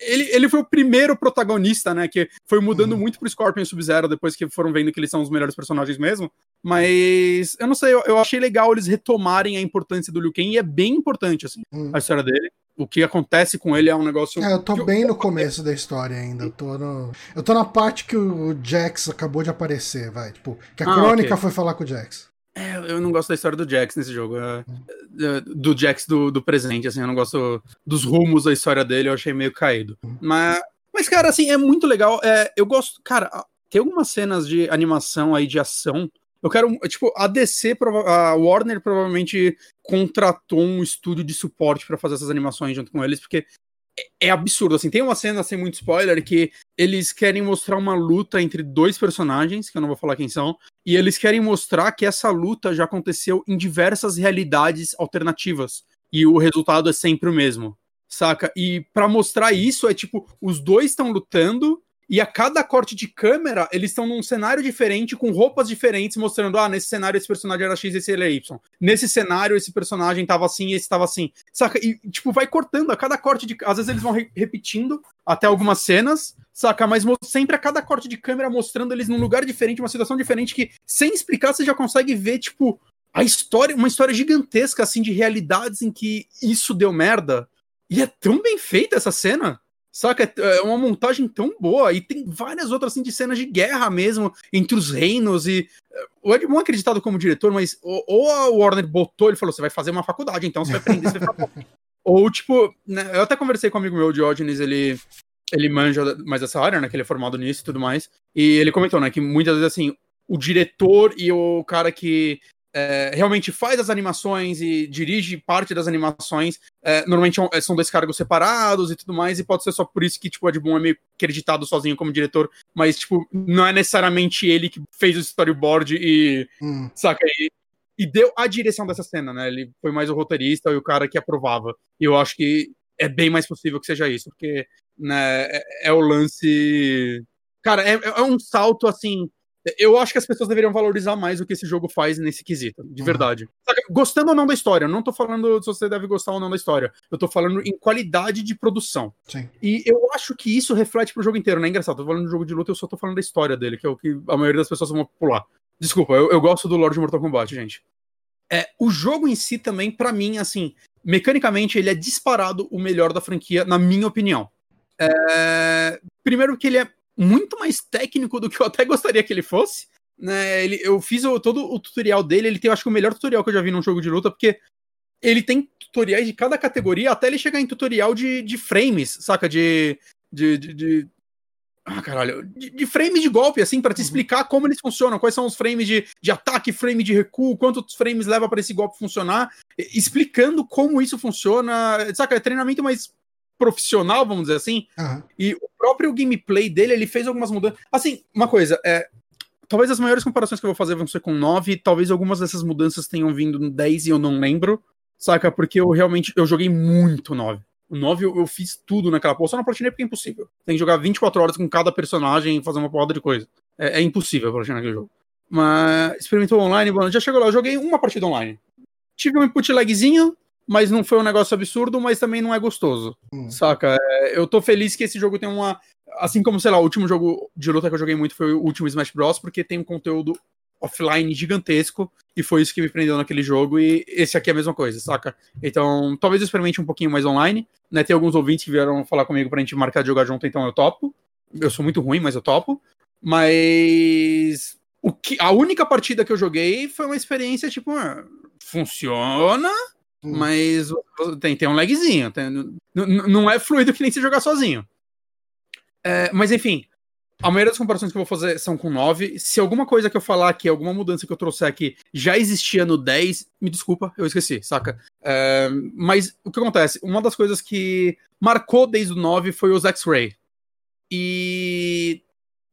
Ele, ele foi o primeiro protagonista, né? Que foi mudando uhum. muito pro Scorpion e Sub-Zero depois que foram vendo que eles são os melhores personagens mesmo. Mas eu não sei, eu, eu achei legal eles retomarem a importância do Liu Kang e é bem importante, assim, uhum. a história dele o que acontece com ele é um negócio. É, eu tô bem no começo da história ainda. Eu tô, no... eu tô na parte que o Jax acabou de aparecer, vai. Tipo, que a ah, crônica okay. foi falar com o Jax. É, eu não gosto da história do Jax nesse jogo. É, é, do Jax do, do presente, assim, eu não gosto dos rumos da história dele, eu achei meio caído. Mas, mas cara, assim, é muito legal. É, eu gosto. Cara, tem algumas cenas de animação aí de ação eu quero, tipo, a DC, a Warner provavelmente contratou um estúdio de suporte para fazer essas animações junto com eles, porque é, absurdo, assim, tem uma cena sem muito spoiler que eles querem mostrar uma luta entre dois personagens, que eu não vou falar quem são, e eles querem mostrar que essa luta já aconteceu em diversas realidades alternativas, e o resultado é sempre o mesmo, saca? E para mostrar isso é tipo, os dois estão lutando e a cada corte de câmera, eles estão num cenário diferente, com roupas diferentes, mostrando: ah, nesse cenário esse personagem era X esse ele é Y. Nesse cenário, esse personagem tava assim e esse tava assim. Saca? E, tipo, vai cortando a cada corte de. Às vezes eles vão re repetindo até algumas cenas, saca? Mas sempre a cada corte de câmera mostrando eles num lugar diferente, uma situação diferente, que sem explicar você já consegue ver, tipo, a história, uma história gigantesca, assim, de realidades em que isso deu merda. E é tão bem feita essa cena. Saca? É, uma montagem tão boa. E tem várias outras assim, de cenas de guerra mesmo, entre os reinos. E é, o Ed Boon é acreditado como diretor, mas ou, a Warner botou, ele falou: você vai fazer uma faculdade, então você vai aprender, você vai Ou, tipo, né, eu até conversei com um amigo meu, Diógenes, ele, ele manja mais essa área, né? Que ele é formado nisso e tudo mais. E ele comentou, né, que muitas vezes assim, o diretor e o cara que é, realmente faz as animações e dirige parte das animações. É, normalmente é são dois cargos separados e tudo mais, e pode ser só por isso que tipo, o Ed Boon é meio acreditado sozinho como diretor, mas tipo, não é necessariamente ele que fez o storyboard e. Hum. Saca? E, e deu a direção dessa cena, né? Ele foi mais o roteirista e o cara que aprovava. E eu acho que é bem mais possível que seja isso, porque né, é, é o lance. Cara, é, é um salto assim eu acho que as pessoas deveriam valorizar mais o que esse jogo faz nesse quesito, de uhum. verdade. Gostando ou não da história, não tô falando se você deve gostar ou não da história. Eu tô falando em qualidade de produção. Sim. E eu acho que isso reflete pro jogo inteiro, não é engraçado. Tô falando de jogo de luta, eu só tô falando da história dele, que é o que a maioria das pessoas vão pular. Desculpa, eu, eu gosto do Lord Mortal Kombat, gente. É, o jogo em si também, para mim, assim, mecanicamente, ele é disparado o melhor da franquia, na minha opinião. É... Primeiro que ele é muito mais técnico do que eu até gostaria que ele fosse. Né? Ele, eu fiz o, todo o tutorial dele, ele tem, acho que, o melhor tutorial que eu já vi num jogo de luta, porque ele tem tutoriais de cada categoria, até ele chegar em tutorial de, de frames, saca? De, de, de, de ah, caralho. De, de frame de golpe, assim, para te uhum. explicar como eles funcionam, quais são os frames de, de ataque, frame de recuo, quantos frames leva para esse golpe funcionar, explicando como isso funciona. Saca? É treinamento mais profissional, vamos dizer assim. Uhum. E o próprio gameplay dele, ele fez algumas mudanças. Assim, uma coisa, é. Talvez as maiores comparações que eu vou fazer vão ser com 9, talvez algumas dessas mudanças tenham vindo no 10 e eu não lembro, saca? Porque eu realmente eu joguei muito 9. O 9 eu, eu fiz tudo naquela porra, só não platinei porque é impossível. Tem que jogar 24 horas com cada personagem e fazer uma porrada de coisa. É, é impossível platinar aquele jogo. Mas experimentou online, bom, já chegou lá, eu joguei uma partida online. Tive um input lagzinho, mas não foi um negócio absurdo, mas também não é gostoso. Hum. Saca? É, eu tô feliz que esse jogo tem uma. Assim como, sei lá, o último jogo de luta que eu joguei muito foi o último Smash Bros, porque tem um conteúdo offline gigantesco e foi isso que me prendeu naquele jogo e esse aqui é a mesma coisa, saca? Então, talvez eu experimente um pouquinho mais online, né? Tem alguns ouvintes que vieram falar comigo pra gente marcar de jogar junto, então eu topo. Eu sou muito ruim, mas eu topo. Mas o que a única partida que eu joguei foi uma experiência tipo, ah, funciona, hum. mas tem, tem um lagzinho, tem, não é fluido que nem se jogar sozinho. É, mas enfim, a maioria das comparações que eu vou fazer são com 9. Se alguma coisa que eu falar aqui, alguma mudança que eu trouxer aqui já existia no 10, me desculpa, eu esqueci, saca? É, mas o que acontece? Uma das coisas que marcou desde o 9 foi os X-Ray. E.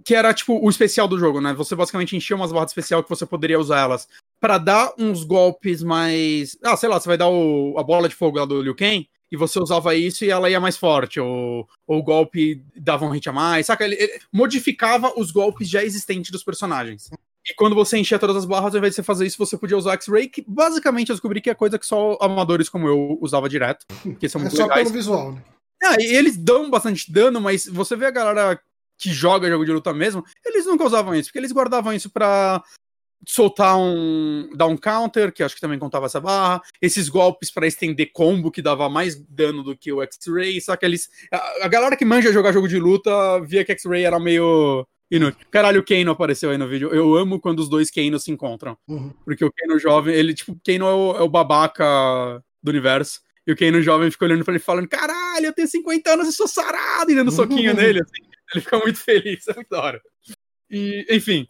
Que era tipo o especial do jogo, né? Você basicamente enchia umas barras especial que você poderia usar elas para dar uns golpes mais. Ah, sei lá, você vai dar o... a bola de fogo lá do Liu Kang e você usava isso e ela ia mais forte, ou, ou o golpe dava um hit a mais, saca? Ele, ele, modificava os golpes já existentes dos personagens. E quando você enchia todas as barras, ao invés de você fazer isso, você podia usar X-Ray, que basicamente eu descobri que é coisa que só amadores como eu usava direto. Porque são é muito é só legais. pelo visual, né? É, e eles dão bastante dano, mas você vê a galera que joga jogo de luta mesmo, eles nunca usavam isso, porque eles guardavam isso pra soltar um dar um counter, que acho que também contava essa barra, esses golpes para estender combo que dava mais dano do que o X-Ray, só que eles a, a, galera que manja jogar jogo de luta via que X-Ray era meio inútil. Caralho, o Kano apareceu aí no vídeo. Eu amo quando os dois Kano se encontram. Uhum. Porque o Kano jovem, ele tipo, Kano é o, é o babaca do universo. E o Kano jovem fica olhando pra ele falando: Caralho, eu tenho 50 anos e sou sarado! E dando uhum. soquinho nele, assim. Ele fica muito feliz, é da hora. E, enfim,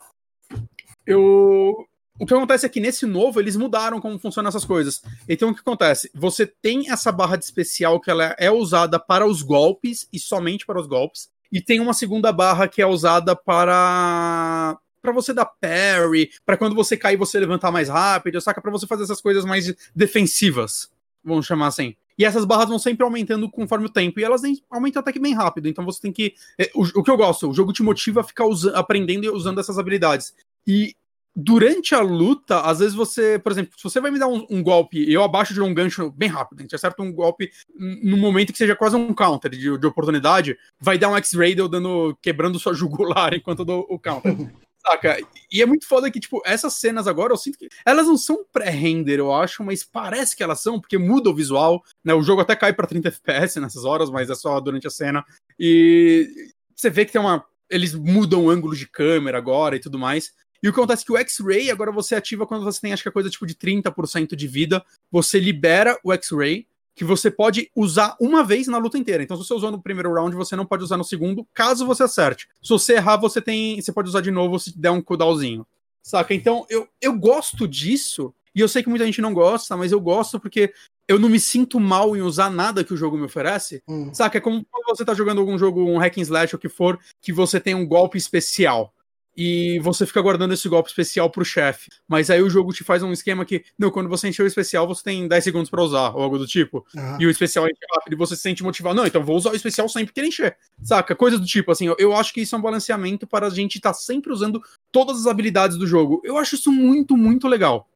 eu. O que acontece é que nesse novo eles mudaram como funcionam essas coisas. Então o que acontece? Você tem essa barra de especial que ela é usada para os golpes e somente para os golpes. E tem uma segunda barra que é usada para para você dar parry, para quando você cair você levantar mais rápido, saca para você fazer essas coisas mais defensivas, vamos chamar assim. E essas barras vão sempre aumentando conforme o tempo. E elas aumentam até que bem rápido. Então você tem que. É, o, o que eu gosto, o jogo te motiva a ficar aprendendo e usando essas habilidades. E durante a luta, às vezes você, por exemplo, se você vai me dar um, um golpe, eu abaixo de um gancho bem rápido, a gente acerta um golpe no momento que seja quase um counter de, de oportunidade, vai dar um X-Ray dando, quebrando sua jugular enquanto eu dou o counter. Saca? E é muito foda que, tipo, essas cenas agora, eu sinto que elas não são pré-render, eu acho, mas parece que elas são, porque muda o visual, né? O jogo até cai pra 30 FPS nessas horas, mas é só durante a cena. E você vê que tem uma. Eles mudam o ângulo de câmera agora e tudo mais. E o que acontece é que o X-Ray agora você ativa quando você tem, acho que a coisa tipo de 30% de vida. Você libera o X-Ray, que você pode usar uma vez na luta inteira. Então, se você usou no primeiro round, você não pode usar no segundo, caso você acerte. Se você errar, você tem. Você pode usar de novo se der um cooldownzinho. Saca? Então, eu, eu gosto disso. E eu sei que muita gente não gosta, mas eu gosto porque eu não me sinto mal em usar nada que o jogo me oferece. Hum. Saca? É como quando você tá jogando algum jogo, um hack and slash ou o que for, que você tem um golpe especial e você fica guardando esse golpe especial pro chefe. Mas aí o jogo te faz um esquema que, não, quando você encher o especial, você tem 10 segundos para usar, ou algo do tipo. Uhum. E o especial é rápido e você se sente motivado. Não, então vou usar o especial sempre que ele encher. Saca? Coisa do tipo, assim, eu, eu acho que isso é um balanceamento para a gente estar tá sempre usando todas as habilidades do jogo. Eu acho isso muito, muito legal.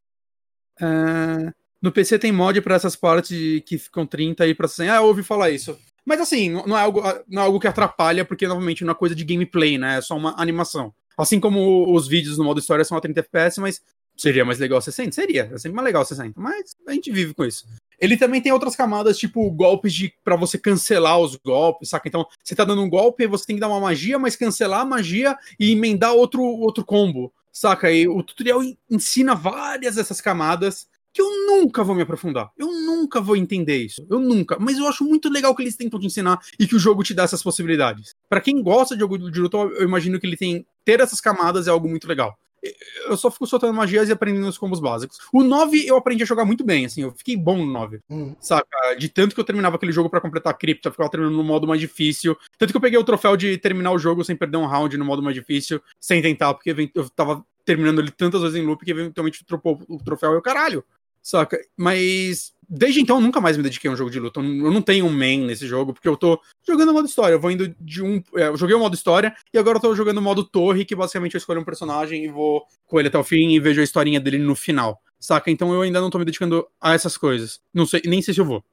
É... No PC tem mod para essas partes que ficam 30 aí pra assim, ah, eu ouvi falar isso. Mas assim, não é algo, não é algo que atrapalha, porque normalmente não é coisa de gameplay, né? É só uma animação. Assim como os vídeos no modo história são a 30 FPS, mas seria mais legal 60? Seria, é sempre mais legal 60, mas a gente vive com isso. Ele também tem outras camadas, tipo golpes de para você cancelar os golpes, saca? Então, você tá dando um golpe, você tem que dar uma magia, mas cancelar a magia e emendar outro, outro combo, saca? E o tutorial ensina várias dessas camadas que eu nunca vou me aprofundar. Eu nunca vou entender isso. Eu nunca. Mas eu acho muito legal que eles tentam te ensinar e que o jogo te dá essas possibilidades. Para quem gosta de jogo de luta, eu imagino que ele tem ter essas camadas é algo muito legal eu só fico soltando magias e aprendendo os combos básicos. O 9 eu aprendi a jogar muito bem, assim, eu fiquei bom no 9. Hum. Saca? De tanto que eu terminava aquele jogo para completar a cripta, ficava terminando no modo mais difícil. Tanto que eu peguei o troféu de terminar o jogo sem perder um round no modo mais difícil, sem tentar, porque eu tava terminando ele tantas vezes em loop que eventualmente tropou o troféu e o caralho. Saca? Mas desde então eu nunca mais me dediquei a um jogo de luta. Eu não tenho um main nesse jogo, porque eu tô jogando modo história. Eu vou indo de um. É, eu joguei o modo história e agora eu tô jogando o modo torre, que basicamente eu escolho um personagem e vou com ele até o fim e vejo a historinha dele no final. Saca? Então eu ainda não tô me dedicando a essas coisas. Não sei, nem sei se eu vou.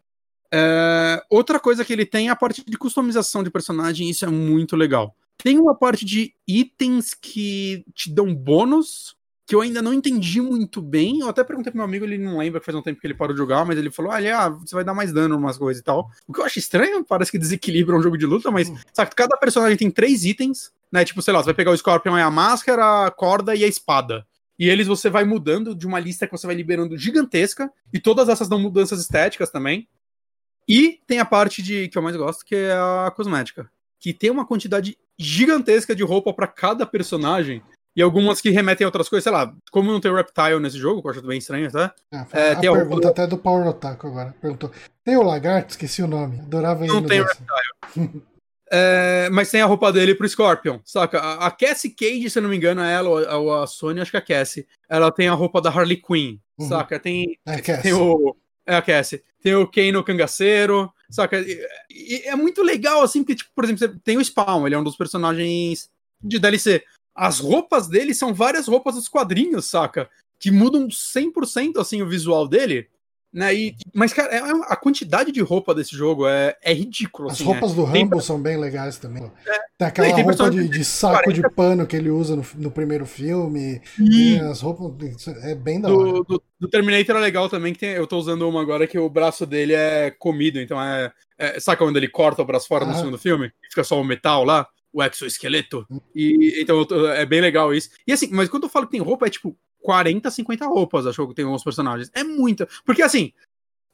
É, outra coisa que ele tem é a parte de customização de personagem, isso é muito legal. Tem uma parte de itens que te dão bônus que eu ainda não entendi muito bem. Eu até perguntei pro meu amigo, ele não lembra que faz um tempo que ele parou de jogar, mas ele falou: olha, ah, você vai dar mais dano umas coisas e tal. O que eu acho estranho, parece que desequilibra um jogo de luta, mas hum. sabe, cada personagem tem três itens, né? Tipo, sei lá, você vai pegar o Scorpion é a máscara, a corda e a espada. E eles você vai mudando de uma lista que você vai liberando gigantesca, e todas essas dão mudanças estéticas também. E tem a parte de que eu mais gosto, que é a cosmética. Que tem uma quantidade gigantesca de roupa para cada personagem e algumas que remetem a outras coisas, sei lá, como não tem o Reptile nesse jogo, que eu acho bem estranho, tá? Ah, é, a tem pergunta o... até do Power Otaku agora. Perguntou: tem o lagarto? Esqueci o nome. Adorava ele. Não tem o Reptile. é, mas tem a roupa dele pro Scorpion, saca? A, a Cassie Cage, se eu não me engano, é ela ou a Sony, acho que é a Cassie. Ela tem a roupa da Harley Quinn, uhum. saca? Tem, é tem o. É a Cassie. Tem o Kano Cangaceiro, saca? E, e é muito legal, assim, porque, tipo, por exemplo, tem o Spawn, ele é um dos personagens de DLC as roupas dele são várias roupas dos quadrinhos, saca? Que mudam 100% assim o visual dele. Né? E, mas, cara, é, a quantidade de roupa desse jogo é, é ridículo. As assim, roupas é. do Rambo tem... são bem legais também. É. Tem aquela tem roupa de, de, saco 40... de pano que ele usa no, no primeiro filme. E... As roupas. É bem da do, hora. Do, do, Terminator é legal também, que tem, eu tô usando uma agora que o braço dele é comido. Então é. é saca quando ele corta o braço fora ah. no segundo filme? Fica só o metal lá? O exoesqueleto. E então é bem legal isso. E assim, mas quando eu falo que tem roupa, é tipo 40, 50 roupas, acho que tem alguns personagens. É muita. Porque assim,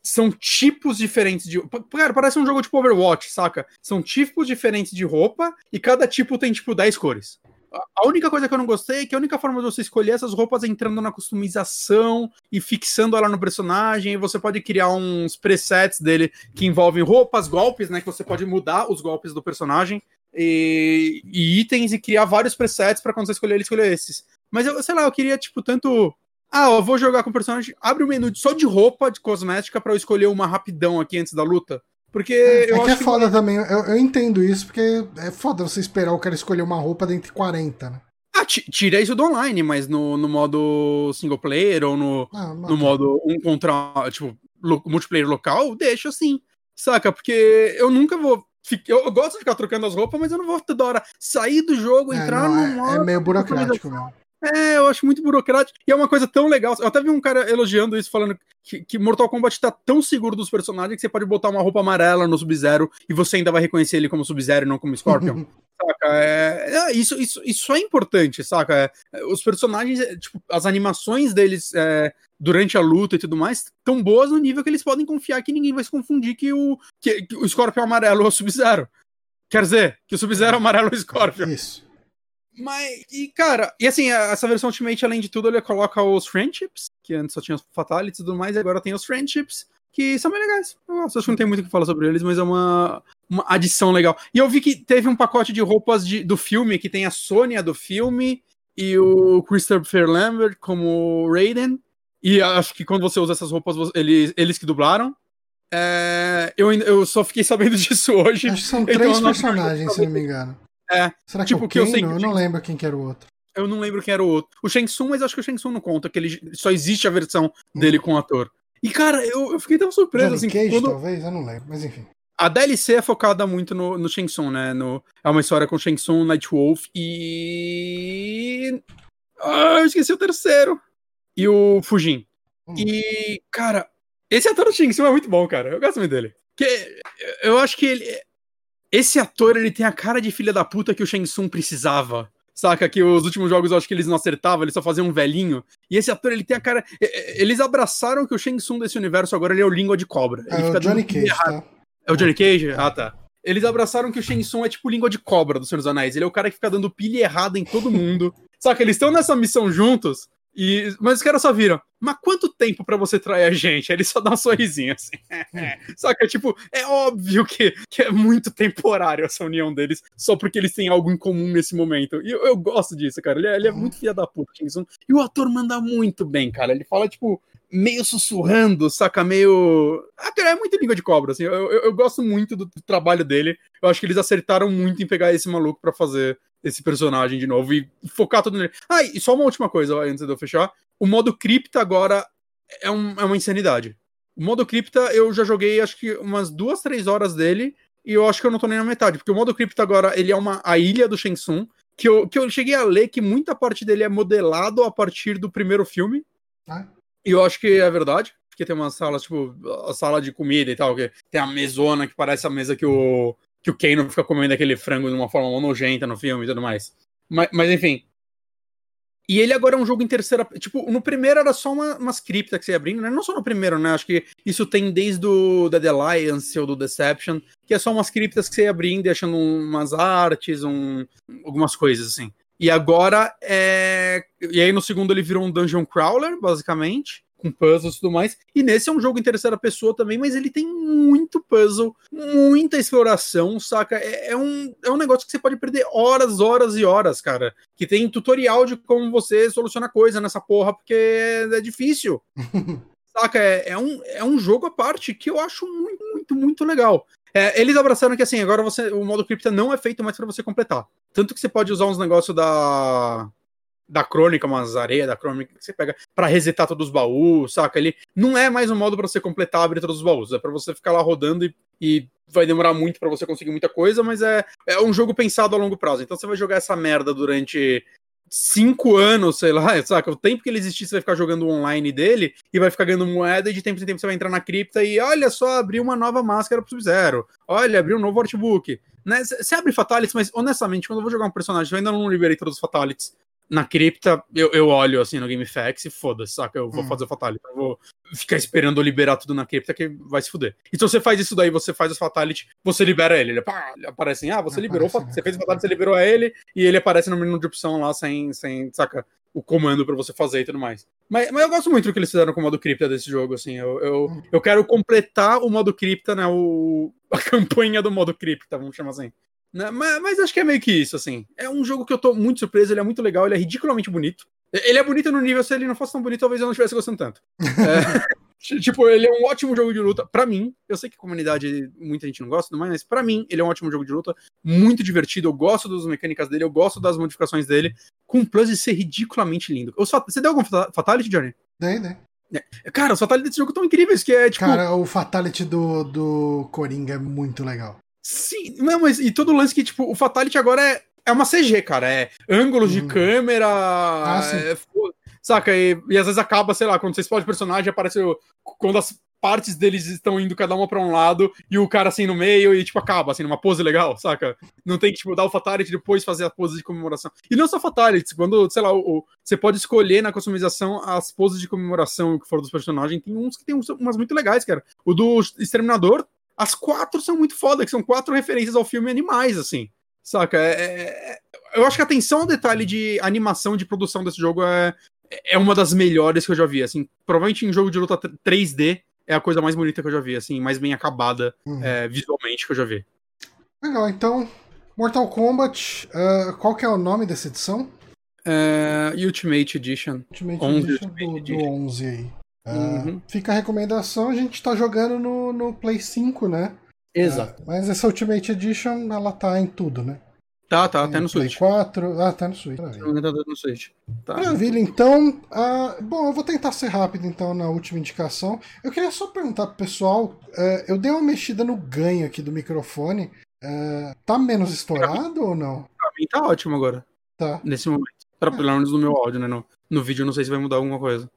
são tipos diferentes de. Cara, parece um jogo tipo Overwatch, saca? São tipos diferentes de roupa e cada tipo tem tipo 10 cores. A única coisa que eu não gostei é que a única forma de você escolher essas roupas é entrando na customização e fixando ela no personagem. E você pode criar uns presets dele que envolvem roupas, golpes, né? Que você pode mudar os golpes do personagem e, e itens e criar vários presets para quando você escolher ele escolher esses. Mas eu, sei lá, eu queria, tipo, tanto. Ah, eu vou jogar com o personagem. Abre o um menu só de roupa, de cosmética, para eu escolher uma rapidão aqui antes da luta. Porque é, eu é que é foda que... também, eu, eu, entendo isso, porque é foda você esperar o cara escolher uma roupa dentre 40, né? Ah, tira isso do online, mas no, no modo single player ou no, ah, no modo um contra, tipo, multiplayer local, deixa assim, saca? Porque eu nunca vou eu, eu, gosto de ficar trocando as roupas, mas eu não vou toda hora sair do jogo, é, entrar não, no é, é meio burocrático mesmo. É, eu acho muito burocrático. E é uma coisa tão legal. Eu até vi um cara elogiando isso, falando que, que Mortal Kombat tá tão seguro dos personagens que você pode botar uma roupa amarela no Sub-Zero e você ainda vai reconhecer ele como Sub-Zero e não como Scorpion. saca? É, é, isso, isso, isso é importante, saca? É, os personagens, é, tipo, as animações deles é, durante a luta e tudo mais, tão boas no nível que eles podem confiar que ninguém vai se confundir que o, que, que o Scorpion amarelo é o Sub-Zero. Quer dizer, que o Sub-Zero amarelo é o Scorpion. Isso. Mas, e cara, e assim, essa versão Ultimate, além de tudo, ele coloca os Friendships, que antes só tinha os Fatalities e tudo mais, e agora tem os Friendships, que são bem legais. Eu acho que não tem muito o que falar sobre eles, mas é uma, uma adição legal. E eu vi que teve um pacote de roupas de, do filme, que tem a Sônia do filme e o Christopher Lambert como Raiden. E acho que quando você usa essas roupas, eles, eles que dublaram. É, eu, eu só fiquei sabendo disso hoje. Acho que são então três personagens, se não me engano. É. Será que, tipo, que eu sei que... Eu não lembro quem que era o outro. Eu não lembro quem era o outro. O Shang Tsung, mas acho que o Shang Tsung não conta, que ele só existe a versão dele com o ator. E, cara, eu, eu fiquei tão surpreso, Johnny assim. Cage, quando... talvez, eu não lembro, mas enfim. A DLC é focada muito no, no Shang Tsung, né? No, é uma história com Shang Tsung, Nightwolf e. Ah, eu esqueci o terceiro. E o Fujin. Hum. E, cara, Esse ator do Shang Tsung é muito bom, cara. Eu gosto muito dele. Que, eu acho que ele. Esse ator, ele tem a cara de filha da puta que o Shang Tsung precisava. Saca? Que os últimos jogos eu acho que eles não acertavam, eles só faziam um velhinho. E esse ator, ele tem a cara. Eles abraçaram que o Shang Tsung desse universo agora ele é o língua de cobra. Ele é fica o Johnny Cage, tá? É o Johnny Cage? Ah, tá. Eles abraçaram que o Shang Tsung é tipo língua de cobra do Senhor dos Anéis. Ele é o cara que fica dando pilha errada em todo mundo. Saca? Eles estão nessa missão juntos. E, mas os caras só viram, mas quanto tempo para você trair a gente? Aí ele só dá um sorrisinho assim. só que, tipo, é óbvio que, que é muito temporário essa união deles, só porque eles têm algo em comum nesse momento. E eu, eu gosto disso, cara. Ele é, ele é muito filha da puta, Kingston. E o ator manda muito bem, cara. Ele fala, tipo, meio sussurrando, saca? Meio. Ah, é muito língua de cobra, assim. Eu, eu, eu gosto muito do, do, trabalho dele. Eu acho que eles acertaram muito em pegar esse maluco para fazer esse personagem de novo e focar tudo nele. Ah, e só uma última coisa antes de eu fechar. O modo cripta agora é, um, é uma insanidade. O modo cripta eu já joguei acho que umas duas, três horas dele e eu acho que eu não tô nem na metade, porque o modo cripta agora ele é uma a ilha do Shang Tsung, que eu, que eu cheguei a ler que muita parte dele é modelado a partir do primeiro filme. Ah. E eu acho que é verdade, porque tem umas salas, tipo, a sala de comida e tal, que tem a mesona que parece a mesa que o, que o Kano fica comendo aquele frango de uma forma nojenta no filme e tudo mais. Mas, mas, enfim. E ele agora é um jogo em terceira. Tipo, no primeiro era só uma, umas criptas que você ia abrindo, né? Não só no primeiro, né? Acho que isso tem desde o da The Alliance ou do Deception, que é só umas criptas que você ia abrindo, deixando umas artes, um, algumas coisas assim. E agora é. E aí no segundo ele virou um dungeon crawler, basicamente com puzzles e tudo mais. E nesse é um jogo em terceira pessoa também, mas ele tem muito puzzle, muita exploração, saca? É, é, um, é um negócio que você pode perder horas, horas e horas, cara. Que tem tutorial de como você soluciona coisa nessa porra, porque é difícil. saca? É, é, um, é um jogo à parte que eu acho muito, muito, muito legal. É, eles abraçaram que assim, agora você, o modo cripta não é feito mais para você completar. Tanto que você pode usar uns negócios da da crônica, umas areias da crônica que você pega para resetar todos os baús, saca? Ele não é mais um modo para você completar abrir todos os baús, é para você ficar lá rodando e, e vai demorar muito para você conseguir muita coisa, mas é, é um jogo pensado a longo prazo. Então você vai jogar essa merda durante cinco anos, sei lá, saca? O tempo que ele existir, você vai ficar jogando online dele e vai ficar ganhando moeda e de tempo em tempo você vai entrar na cripta e olha só, abriu uma nova máscara pro Sub-Zero. Olha, abriu um novo artbook. Né? Você abre Fatalities, mas honestamente, quando eu vou jogar um personagem, eu ainda não liberei todos os Fatalities na cripta, eu, eu olho assim no GameFAQs e foda-se, saca? Eu vou hum. fazer o Fatality. Eu vou ficar esperando eu liberar tudo na cripta que vai se fuder. Então você faz isso daí, você faz o Fatality, você libera ele. Ele, pá, aparece assim, ah, você liberou, aparece, você fez o Fatality, você liberou a ele, e ele aparece no menu de opção lá sem, sem saca? O comando para você fazer e tudo mais. Mas, mas eu gosto muito do que eles fizeram com o modo cripta desse jogo, assim. Eu, eu, hum. eu quero completar o modo cripta, né? O, a campanha do modo cripta, vamos chamar assim. Né? Mas, mas, acho que é meio que isso, assim. É um jogo que eu tô muito surpreso, ele é muito legal, ele é ridiculamente bonito. Ele é bonito no nível, se ele não fosse tão bonito, talvez eu não estivesse gostando tanto. é, tipo, ele é um ótimo jogo de luta. para mim, eu sei que a comunidade, muita gente não gosta, mas para mim, ele é um ótimo jogo de luta. Muito divertido, eu gosto das mecânicas dele, eu gosto das modificações dele, com o plus de ser ridiculamente lindo. Você deu algum Fatality, Johnny? Dei, né? Cara, os Fatality desse jogo tão incríveis que é tipo. Cara, o Fatality do, do Coringa é muito legal. Sim, não, mas e todo o lance que, tipo, o Fatality agora é, é uma CG, cara. É ângulos hum. de câmera. Ah, é, saca? E, e, às vezes acaba, sei lá, quando você explode o personagem, aparece o, quando as partes deles estão indo cada uma para um lado e o cara assim no meio e tipo acaba assim numa pose legal, saca? Não tem que tipo dar o fatality e depois fazer a pose de comemoração. E não só fatality, quando, sei lá, o, o, você pode escolher na customização as poses de comemoração que foram dos personagens, tem uns que tem umas muito legais, cara. O do Exterminador as quatro são muito foda, que são quatro referências ao filme animais, assim. Saca? É, é, é, eu acho que a atenção ao detalhe de animação de produção desse jogo é, é uma das melhores que eu já vi. Assim, provavelmente em jogo de luta 3D é a coisa mais bonita que eu já vi, assim, mais bem acabada uhum. é, visualmente que eu já vi. Legal, então, Mortal Kombat, uh, qual que é o nome dessa edição? Uh, Ultimate Edition. Ultimate 11 Edition Ultimate do, Edition. do 11 aí. Uhum. Fica a recomendação, a gente tá jogando no, no Play 5, né? Exato. Uh, mas essa Ultimate Edition, ela tá em tudo, né? Tá, tá, até no Play Switch. 4. Ah, tá no Switch. Maravilha. Tá no Switch. Tá. Maravilha, então. Uh, bom, eu vou tentar ser rápido então na última indicação. Eu queria só perguntar pro pessoal: uh, eu dei uma mexida no ganho aqui do microfone. Uh, tá menos estourado ou não? Pra mim tá ótimo agora. Tá. Nesse momento. Pra, pelo menos no meu áudio, né? No, no vídeo eu não sei se vai mudar alguma coisa.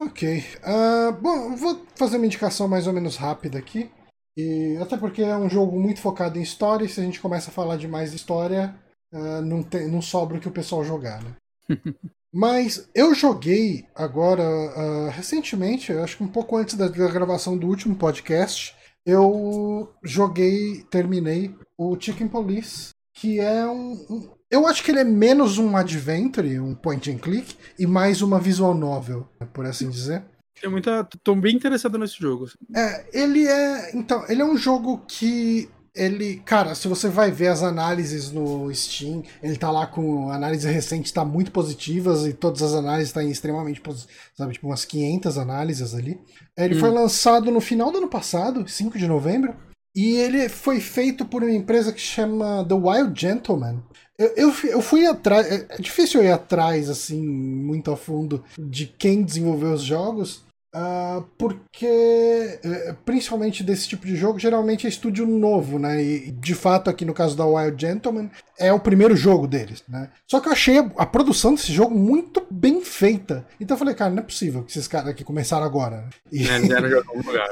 Ok. Uh, bom, vou fazer uma indicação mais ou menos rápida aqui. E até porque é um jogo muito focado em história, e se a gente começa a falar demais de história, uh, não, tem, não sobra o que o pessoal jogar, né? Mas eu joguei agora, uh, recentemente, acho que um pouco antes da, da, gravação do último podcast, eu joguei, terminei o Chicken Police, que é um, um. Eu acho que ele é menos um adventure, um point and click, e mais uma visual novel, por assim dizer. Tem muita. Tô bem interessado nesse jogo. É, ele é. Então, ele é um jogo que ele, cara, se você vai ver as análises no Steam, ele tá lá com análise recente, tá muito positivas e todas as análises estão tá extremamente positivas, sabe, tipo umas 500 análises ali. Ele hum. foi lançado no final do ano passado, 5 de novembro, e ele foi feito por uma empresa que chama The Wild Gentleman. Eu, eu, eu fui atrás, é, é difícil eu ir atrás, assim, muito a fundo de quem desenvolveu os jogos, Uh, porque, eh, principalmente desse tipo de jogo, geralmente é estúdio novo, né? E de fato, aqui no caso da Wild Gentleman, é o primeiro jogo deles, né? Só que eu achei a produção desse jogo muito bem feita. Então eu falei, cara, não é possível que esses caras aqui começaram agora. E... É, lugar,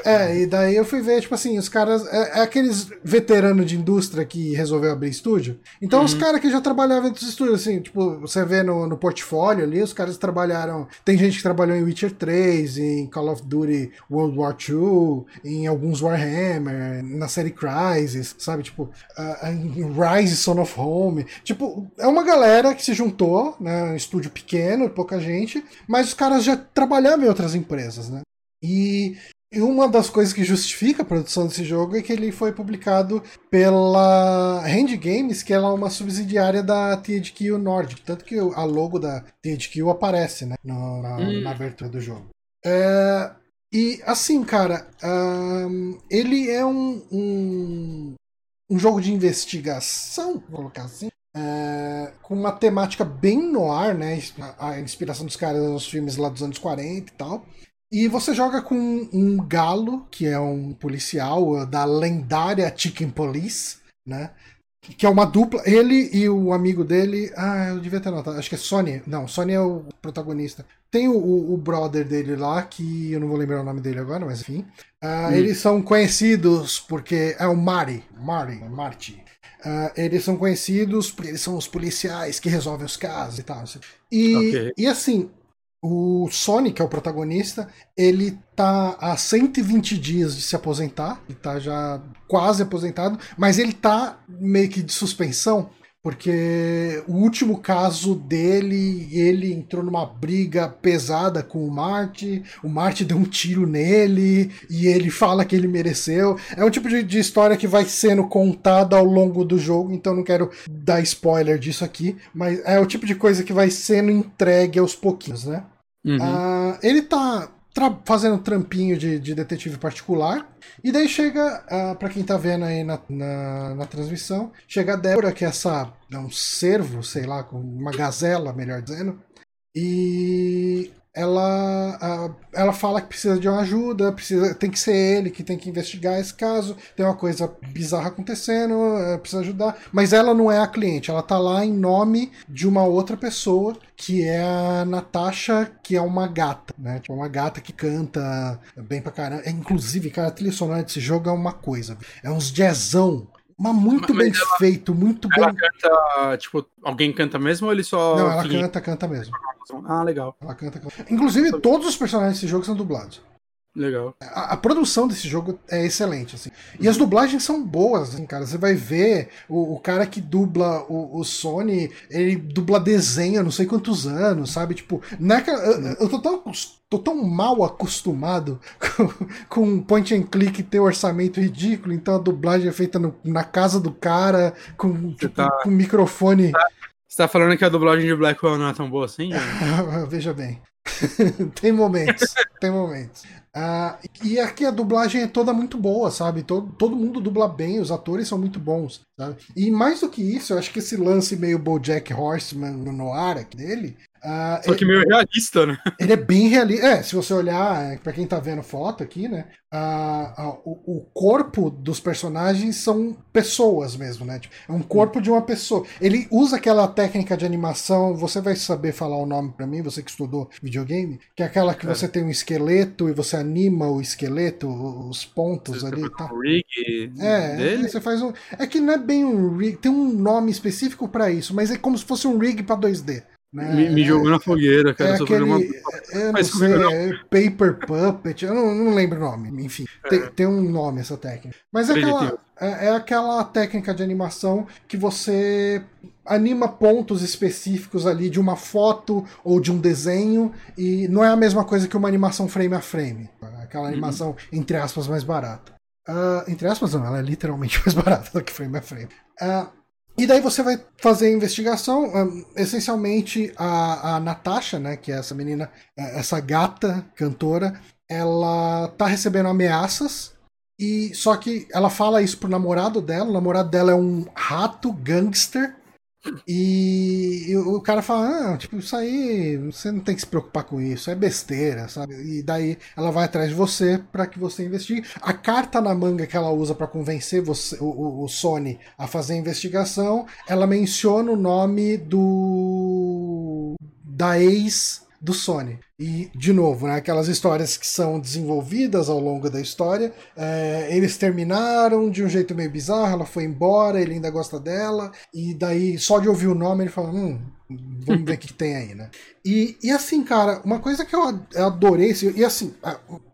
é, né? e daí eu fui ver, tipo assim, os caras. É, é aqueles veteranos de indústria que resolveu abrir estúdio. Então, uhum. os caras que já trabalhavam nos estúdios, assim, tipo, você vê no, no portfólio ali, os caras trabalharam. Tem gente que trabalhou em Witcher 3, em Call of Duty World War II, em alguns Warhammer, na série Crysis, sabe? Tipo, uh, em Rise Son of Home. Home. Tipo, é uma galera que se juntou, né? Um estúdio pequeno, pouca gente, mas os caras já trabalhavam em outras empresas, né? E e uma das coisas que justifica a produção desse jogo é que ele foi publicado pela Hand Games, que ela é uma subsidiária da THQ Nordic. Tanto que a logo da THQ aparece né, no, na, hum. na, abertura do jogo. É, e assim, cara, ele é um, um, um jogo de investigação, vou colocar assim, é, com uma temática bem no ar, né? A inspiração dos caras nos filmes lá dos anos 40 e tal. E você joga com um galo, que é um policial da lendária Chicken Police, né? Que é uma dupla. Ele e o amigo dele. Ah, eu devia ter notado. Acho que é Sony. Não, Sony é o protagonista. Tem o, o brother dele lá, que eu não vou lembrar o nome dele agora, mas enfim. Uh, hum. Eles são conhecidos porque. É o Mari. Mari, Marty. Uh, eles são conhecidos porque eles são os policiais que resolvem os casos e tal. E, okay. e assim, o Sonic, que é o protagonista, ele tá há 120 dias de se aposentar, ele tá já quase aposentado, mas ele tá meio que de suspensão porque o último caso dele, ele entrou numa briga pesada com o Marty, o Marty deu um tiro nele e ele fala que ele mereceu. É um tipo de, de história que vai sendo contada ao longo do jogo, então não quero dar spoiler disso aqui, mas é o tipo de coisa que vai sendo entregue aos pouquinhos, né? Uhum. Uh, ele tá fazendo trampinho de, de, detetive particular. E daí chega, uh, para quem tá vendo aí na, na, na, transmissão, chega a Débora, que é essa. É um cervo, sei lá, uma gazela, melhor dizendo. E ela, ela fala que precisa de uma ajuda, precisa, tem que ser ele que tem que investigar esse caso, tem uma coisa bizarra acontecendo, é, precisa ajudar, mas ela não é a cliente, ela tá lá em nome de uma outra pessoa, que é a Natasha, que é uma gata, né? Tipo, uma gata que canta bem pra caramba. É, inclusive, cara, a trilha sonora desse jogo é uma coisa. É uns jazzão mas muito mas bem ela, feito, muito ela bem. Canta, tipo, alguém canta mesmo ou ele só. Não, ela canta, canta mesmo. Ah, legal. Ela canta, canta. Inclusive, todos os personagens desse jogo são dublados. Legal. A, a, produção desse jogo é excelente, assim. E as dublagens são boas, assim, cara. Você vai ver o, o cara que dubla o, o, Sony, ele dubla desenho há não sei quantos anos, sabe? Tipo, não é que, eu, eu tô tão tô tão mal acostumado com, com point and click ter orçamento ridículo, então a dublagem é feita no, na casa do cara, com, tipo, tá... com microfone. Você tá falando que a dublagem de Blackwell não é tão boa assim? Veja bem. tem momentos, tem momentos. Uh, e aqui a dublagem é toda muito boa, sabe? Todo, todo mundo dubla bem, os atores são muito bons, sabe? E mais do que isso, eu acho que esse lance meio Bojack Horseman no ar dele Uh, Só que meio realista, né? Ele é bem realista. É, se você olhar, é, para quem tá vendo foto aqui, né? Uh, uh, o, o, corpo dos personagens são pessoas mesmo, né? Tipo, é um corpo de uma pessoa. Ele usa aquela técnica de animação, você vai saber falar o nome para mim, você que estudou videogame, que é aquela que é. você tem um esqueleto e você anima o esqueleto, os pontos você ali e tal. Um rig é, dele? você faz um. É que não é bem um rig, tem um nome específico para isso, mas é como se fosse um rig para 2D. Né? Me, me, jogou na fogueira, cara. É aquele, uma... Eu não sei, é Paper Puppet, eu não, não lembro o nome, enfim. É. Tem, tem, um nome essa técnica. Mas é aquela, é, é, aquela técnica de animação que você anima pontos específicos ali de uma foto ou de um desenho e não é a mesma coisa que uma animação frame a frame. Aquela uhum. animação, uhum. entre aspas, mais barata. Uh, entre aspas, não, ela é literalmente mais barata do que frame a frame. Uh, e daí você vai fazer a investigação. Essencialmente, a, a Natasha, né, que é essa menina, é, essa gata cantora, ela tá recebendo ameaças. E só que ela fala isso pro namorado dela. O namorado dela é um rato gangster e, o cara fala, ah, tipo, isso aí, você não tem que se preocupar com isso, é besteira, sabe? E daí ela vai atrás de você para que você investigue. A carta na manga que ela usa para convencer você, o, o, Sony a fazer a investigação, ela menciona o nome do da ex do Sony. E, de novo, né, aquelas histórias que são desenvolvidas ao longo da história, é, eles terminaram de um jeito meio bizarro, ela foi embora, ele ainda gosta dela, e daí, só de ouvir o nome, ele fala, hum, vamos ver o que tem aí, né? E, e assim, cara, uma coisa que eu adorei, e assim,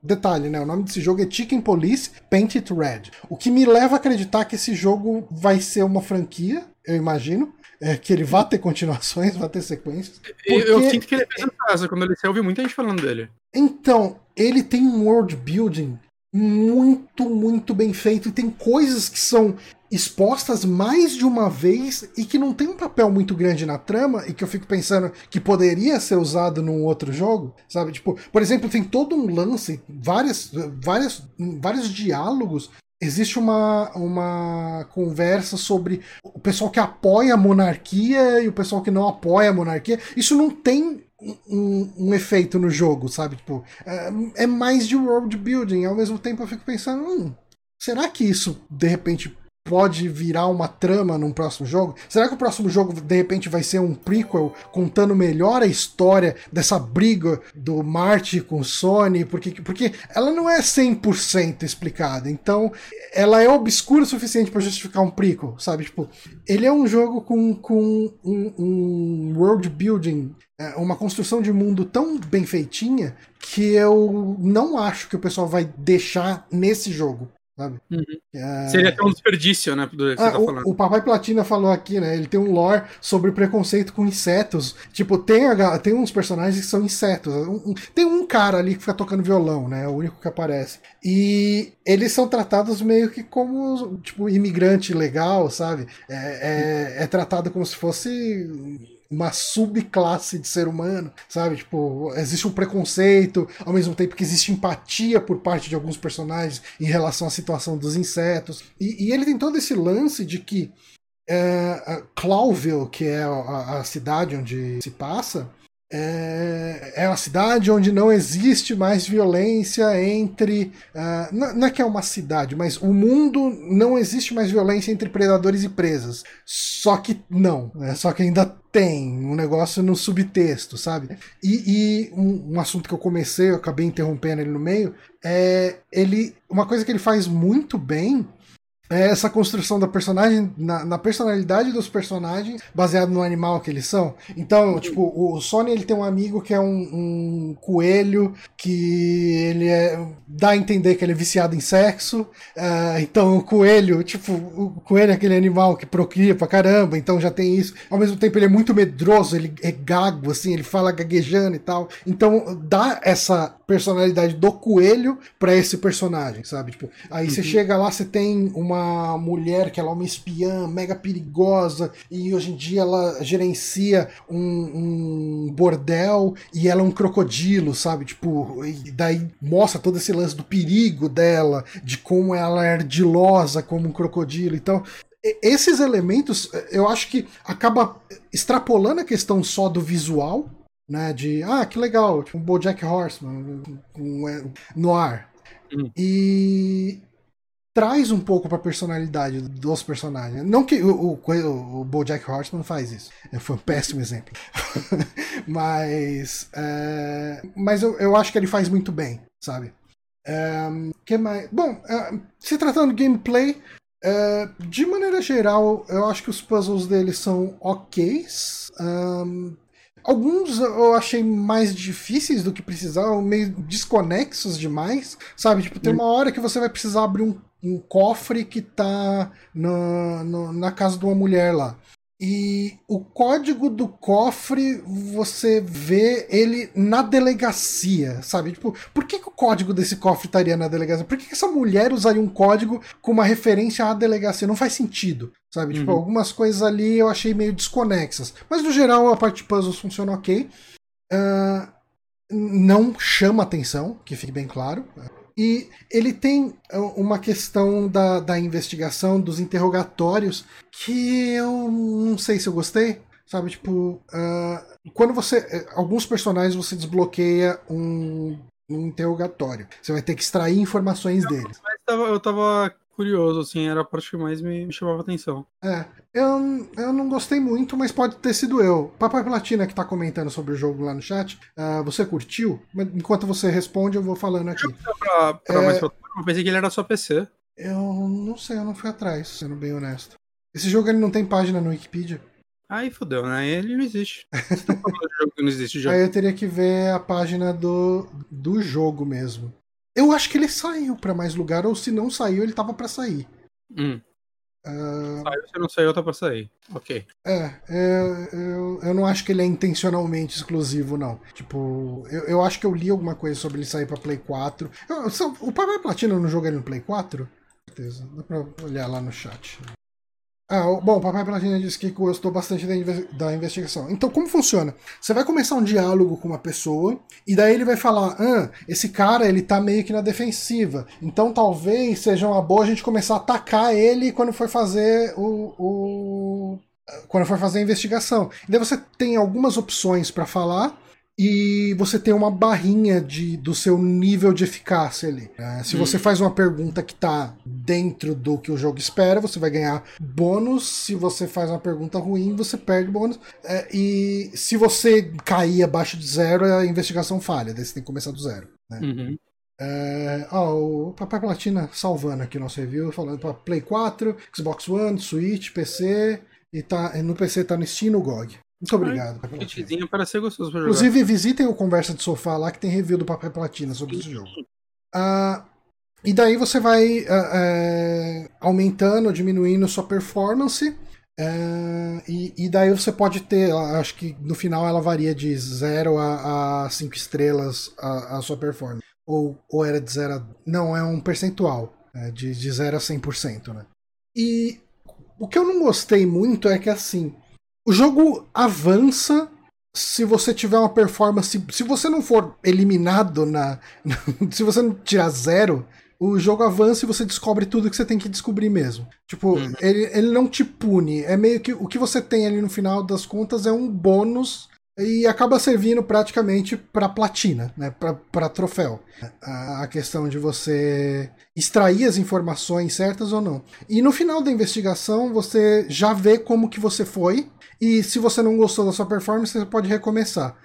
detalhe, né, o nome desse jogo é Chicken Police Painted Red, o que me leva a acreditar que esse jogo vai ser uma franquia, eu imagino, é, que ele vá ter continuações, vá ter sequências. Porque... Eu, sinto que ele fez em casa, quando ele saiu, eu vi muita gente falando dele. Então, ele tem um world building muito, muito bem feito e tem coisas que são expostas mais de uma vez e que não tem um papel muito grande na trama e que eu fico pensando que poderia ser usado num outro jogo, sabe? Tipo, por exemplo, tem todo um lance, várias, várias, vários diálogos existe uma, uma conversa sobre o pessoal que apoia a monarquia e o pessoal que não apoia a monarquia. Isso não tem um, um efeito no jogo, sabe? Tipo, é, é, mais de world building. Ao mesmo tempo eu fico pensando, hum, será que isso de repente pode virar uma trama num próximo jogo? Será que o próximo jogo de repente vai ser um prequel contando melhor a história dessa briga do Marty com o Sony? Porque, porque ela não é 100% explicada, então ela é obscura o suficiente para justificar um prequel, sabe? Tipo, ele é um jogo com, com um, um world building é, uma construção de mundo tão bem feitinha que eu não acho que o pessoal vai deixar nesse jogo sabe? Uhum. É... Seria até um desperdício, né? Do que ah, tá o, o, Papai Platina falou aqui, né? Ele tem um lore sobre preconceito com insetos. Tipo, tem, a, tem uns personagens que são insetos. Um, um, tem um cara ali que fica tocando violão, né? É o único que aparece. E eles são tratados meio que como, tipo, imigrante legal, sabe? É, é, é tratado como se fosse uma subclasse de ser humano, sabe? Tipo, existe um preconceito, ao mesmo tempo que existe empatia por parte de alguns personagens em relação à situação dos insetos. E, e ele tem todo esse lance de que é, Clawville, que é a, a cidade onde se passa, é, é uma cidade onde não existe mais violência entre. Uh, não, é que é uma cidade, mas o mundo não existe mais violência entre predadores e presas. Só que não, né? só que ainda tem um negócio no subtexto, sabe? E, e um, um, assunto que eu comecei, eu acabei interrompendo ele no meio, é ele. Uma coisa que ele faz muito bem é essa construção da personagem, na, na, personalidade dos personagens, baseado no animal que eles são. Então, tipo, o Sony ele tem um amigo que é um, um coelho que ele é, dá a entender que ele é viciado em sexo. Uh, então, o coelho, tipo, o coelho é aquele animal que procria pra caramba, então já tem isso. Ao mesmo tempo, ele é muito medroso, ele é gago, assim, ele fala gaguejando e tal. Então, dá essa personalidade do coelho para esse personagem, sabe? Tipo, aí uhum. você chega lá, você tem uma mulher que ela é uma espiã mega perigosa e hoje em dia ela gerencia um, um bordel e ela é um crocodilo, sabe? Tipo, e daí mostra todo esse lance do perigo dela, de como ela é ardilosa como um crocodilo. Então, esses elementos, eu acho que acaba extrapolando a questão só do visual né? De, ah, que legal, tipo um BoJack Horseman, um, um, no ar. Hum. E traz um pouco para a personalidade dos personagens. Não que o, o, o BoJack Horseman faz isso. Foi um péssimo exemplo. mas é, mas eu, eu acho que ele faz muito bem, sabe? É, que mais? Bom, é, se tratando de gameplay, é, de maneira geral, eu acho que os puzzles dele são ok. Alguns eu achei mais difíceis do que precisavam, meio desconexos demais, sabe? Tipo, tem uma hora que você vai precisar abrir um um cofre que tá na, no, na casa de uma mulher lá. E o código do cofre, você vê ele na delegacia, sabe? Tipo, por que, que o código desse cofre estaria na delegacia? Por que, que essa mulher usaria um código com uma referência à delegacia? Não faz sentido, sabe? Tipo, uhum. Tipo, algumas coisas ali eu achei meio desconexas. Mas no geral a parte de puzzles funciona ok. Uh, não chama atenção, que fique bem claro. E ele tem é, uma questão da, da investigação, dos interrogatórios, que eu não sei se eu gostei. Sabe, tipo, uh, quando você. É, alguns personagens você desbloqueia um, um interrogatório. Você vai ter que extrair informações deles. Eu tava curioso, assim, era a parte que mais me, me chamava atenção. É, eu, eu não gostei muito, mas pode ter sido eu. Papai Platina que tá comentando sobre o jogo lá no chat, uh, você curtiu? Enquanto você responde, eu vou falando aqui. Pra, pra é... mais pra... Eu pensei que ele era só PC. Eu não sei, eu não fui atrás, sendo bem honesto. Esse jogo ele não tem página no Wikipedia. Aí fodeu, né? Ele não existe. Você tá falando de jogo que não existe já. Aí eu teria que ver a página do, do jogo mesmo. Eu acho que ele saiu para mais lugar, ou se não saiu, ele tava para sair. Hum. Uh... Saiu, se não saiu, tá pra sair. Ok. É, é, eu, eu não acho que ele é intencionalmente exclusivo, não. Tipo, eu, eu acho que eu li alguma coisa sobre ele sair pra Play 4. Eu, o Papai Platina não joga ele no Play 4? Certeza. Dá pra olhar lá no chat. Ah, bom, o Papai Platina disse que gostou bastante da, investigação. Então, como funciona? Você vai começar um diálogo com uma pessoa, e daí ele vai falar: ah, esse cara ele tá meio que na defensiva. Então talvez seja uma boa a gente começar a atacar ele quando for fazer o. o quando for fazer a investigação. E daí você tem algumas opções para falar e você tem uma barrinha de, do seu nível de eficácia ali. É, se você hum. faz uma pergunta que está dentro do que o jogo espera, você vai ganhar bônus. Se você faz uma pergunta ruim, você perde bônus. É, e se você cair abaixo de zero, a investigação falha. Daí você tem que começar do zero. Né? Uhum. É, ó, o Papai Platina salvando aqui nosso review, falando para Play 4, Xbox One, Switch, PC. E tá, no PC tá no Steam no GOG. Muito obrigado. Kitzinho para ser gostoso pra Inclusive, visitem o Conversa de Sofá lá que tem review do Papel Platina sobre esse jogo. Uh, e daí você vai uh, uh, aumentando, diminuindo sua performance. Uh, e, e, daí você pode ter, acho que no final ela varia de 0 a 5 estrelas a, a, sua performance. Ou, ou era de 0 a. Não, é um percentual. É de, de 0 a 100%, né? E o que eu não gostei muito é que assim o jogo avança se você tiver uma performance. Se você não for eliminado na. se você não tirar zero, o jogo avança e você descobre tudo que você tem que descobrir mesmo. Tipo, uhum. ele, ele não te pune. É meio que. O que você tem ali no final das contas é um bônus e acaba servindo praticamente para platina, né? Para troféu. A, questão de você extrair as informações certas ou não. E no final da investigação você já vê como que você foi e se você não gostou da sua performance, você pode recomeçar.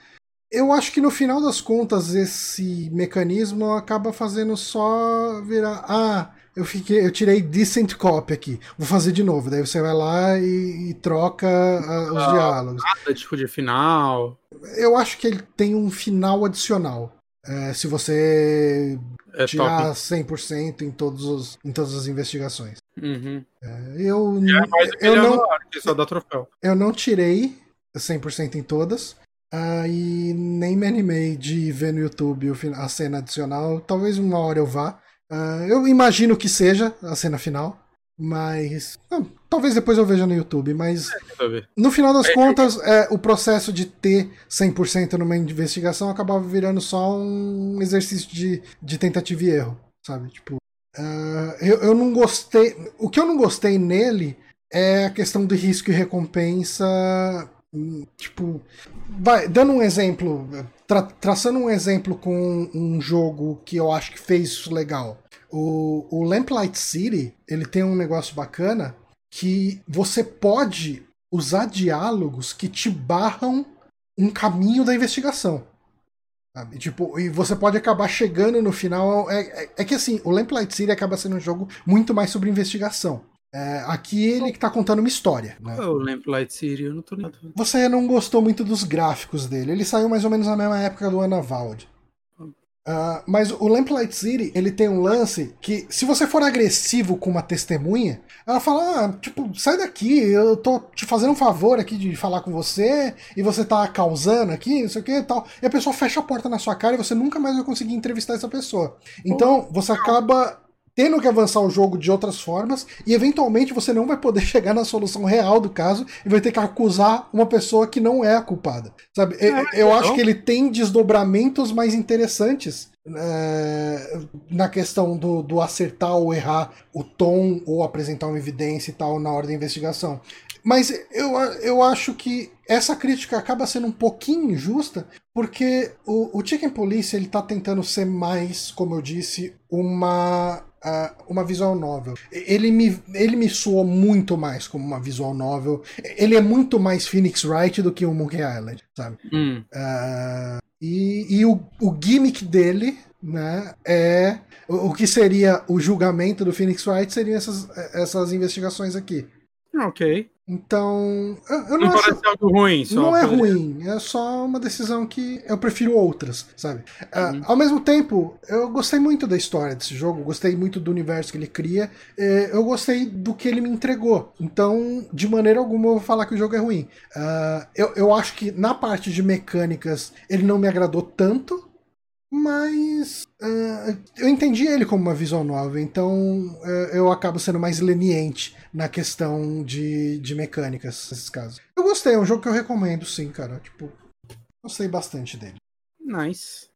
Eu acho que no final das contas esse mecanismo acaba fazendo só virar. Ah, eu fiquei, eu tirei decent copy aqui, vou fazer de novo. Daí você vai lá e, e troca a, os ah, diálogos. Nada tipo de final. Eu acho que ele tem um final adicional. É, se você é tirar top. 100% em, todos os, em todas as investigações. Uhum. É, eu, é eu, não, só dá troféu. eu não tirei 100% em todas. Uh, e nem me animei de ver no YouTube a cena adicional. Talvez uma hora eu vá. Uh, eu imagino que seja a cena final. Mas. Não, talvez depois eu veja no YouTube. Mas. É, no final das é, contas, é, o processo de ter 100% numa investigação acabava virando só um exercício de, de tentativa e erro. Sabe? Tipo. Uh, eu, eu não gostei. O que eu não gostei nele é a questão do risco e recompensa. Hum, tipo, vai, dando um exemplo, tra traçando um exemplo com um jogo que eu acho que fez isso legal. O, o Lamplight City, ele tem um negócio bacana que você pode usar diálogos que te barram um caminho da investigação. Sabe? Tipo, e você pode acabar chegando no final. É, é, é, que assim, o Lamplight City acaba sendo um jogo muito mais sobre investigação. É, aqui ele que tá contando uma história. Né? Qual é o Lamplight City? Eu não tô ligado. Você não gostou muito dos gráficos dele. Ele saiu mais ou menos na mesma época do Anavald. Uh, mas o Lamplight City, ele tem um lance que, se você for agressivo com uma testemunha, ela fala, ah, tipo, sai daqui, eu tô te fazendo um favor aqui de falar com você, e você tá causando aqui, não sei o que e tal. E a pessoa fecha a porta na sua cara e você nunca mais vai conseguir entrevistar essa pessoa. Então, você acaba tendo que avançar o jogo de outras formas e eventualmente você não vai poder chegar na solução real do caso e vai ter que acusar uma pessoa que não é a culpada. Sabe? É, eu acho que ele tem desdobramentos mais interessantes é, na questão do, do acertar ou errar o tom ou apresentar uma evidência e tal na hora da investigação. Mas eu, eu acho que essa crítica acaba sendo um pouquinho injusta, porque o, o Chicken Police ele tá tentando ser mais, como eu disse, uma uh, uma visual novel. Ele me, ele me soou muito mais como uma visual novel. Ele é muito mais Phoenix Wright do que o Monkey Island, sabe? Hum. Uh, e e o, o gimmick dele né, é o, o que seria o julgamento do Phoenix Wright seriam essas, essas investigações aqui. Ok. Então, eu, eu não, não acho, parece algo ruim. Só não é ruim, é só uma decisão que eu prefiro outras, sabe? Uh, ao mesmo tempo, eu gostei muito da história desse jogo, gostei muito do universo que ele cria, eh, eu gostei do que ele me entregou. Então, de maneira alguma, eu vou falar que o jogo é ruim. Uh, eu, eu acho que na parte de mecânicas ele não me agradou tanto, mas uh, eu entendi ele como uma visual novel, então uh, eu acabo sendo mais leniente na questão de, de mecânicas nesses casos. Eu gostei, é um jogo que eu recomendo, sim, cara. Tipo, gostei bastante dele. Nice.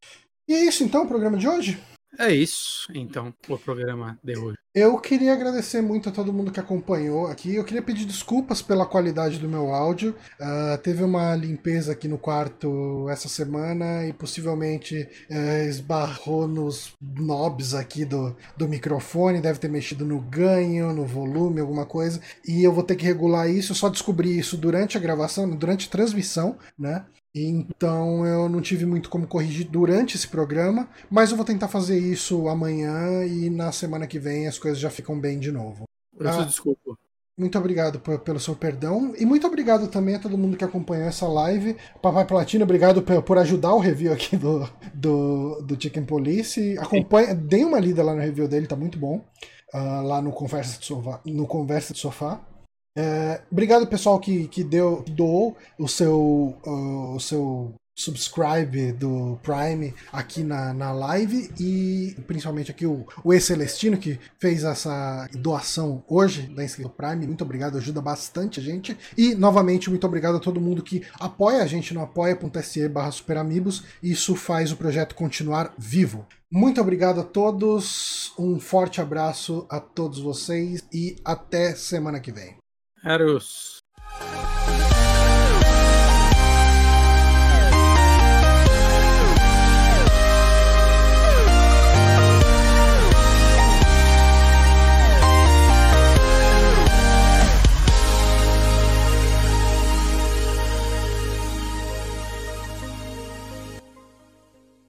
E é isso então, o programa de hoje? É isso, então, o programa de hoje. Eu queria agradecer muito a todo mundo que acompanhou aqui. Eu queria pedir desculpas pela qualidade do meu áudio. Uh, teve uma limpeza aqui no quarto essa semana e possivelmente uh, esbarrou nos knobs aqui do, do microfone. Deve ter mexido no ganho, no volume, alguma coisa. E eu vou ter que regular isso. Eu só descobri isso durante a gravação, durante a transmissão, né? Então eu não tive muito como corrigir durante esse programa, mas eu vou tentar fazer isso amanhã e na semana que vem as coisas já ficam bem de novo. Peço ah, desculpa. Muito obrigado pelo seu perdão e muito obrigado também a todo mundo que acompanhou essa live. Papai Platino, obrigado por, por ajudar o review aqui do, do, do Chicken Police. Acompanha, dê uma lida lá no review dele, tá muito bom. Uh, lá no Conversa de Sofá. No Conversa de Sofá. É, obrigado pessoal que, que deu, doou o seu, uh, o seu subscribe do Prime aqui na, na live e principalmente aqui o, o E Celestino que fez essa doação hoje da inscrição Prime. Muito obrigado, ajuda bastante a gente. E novamente, muito obrigado a todo mundo que apoia a gente no apoia.se barra superamigos. Isso faz o projeto continuar vivo. Muito obrigado a todos, um forte abraço a todos vocês e até semana que vem. Eros.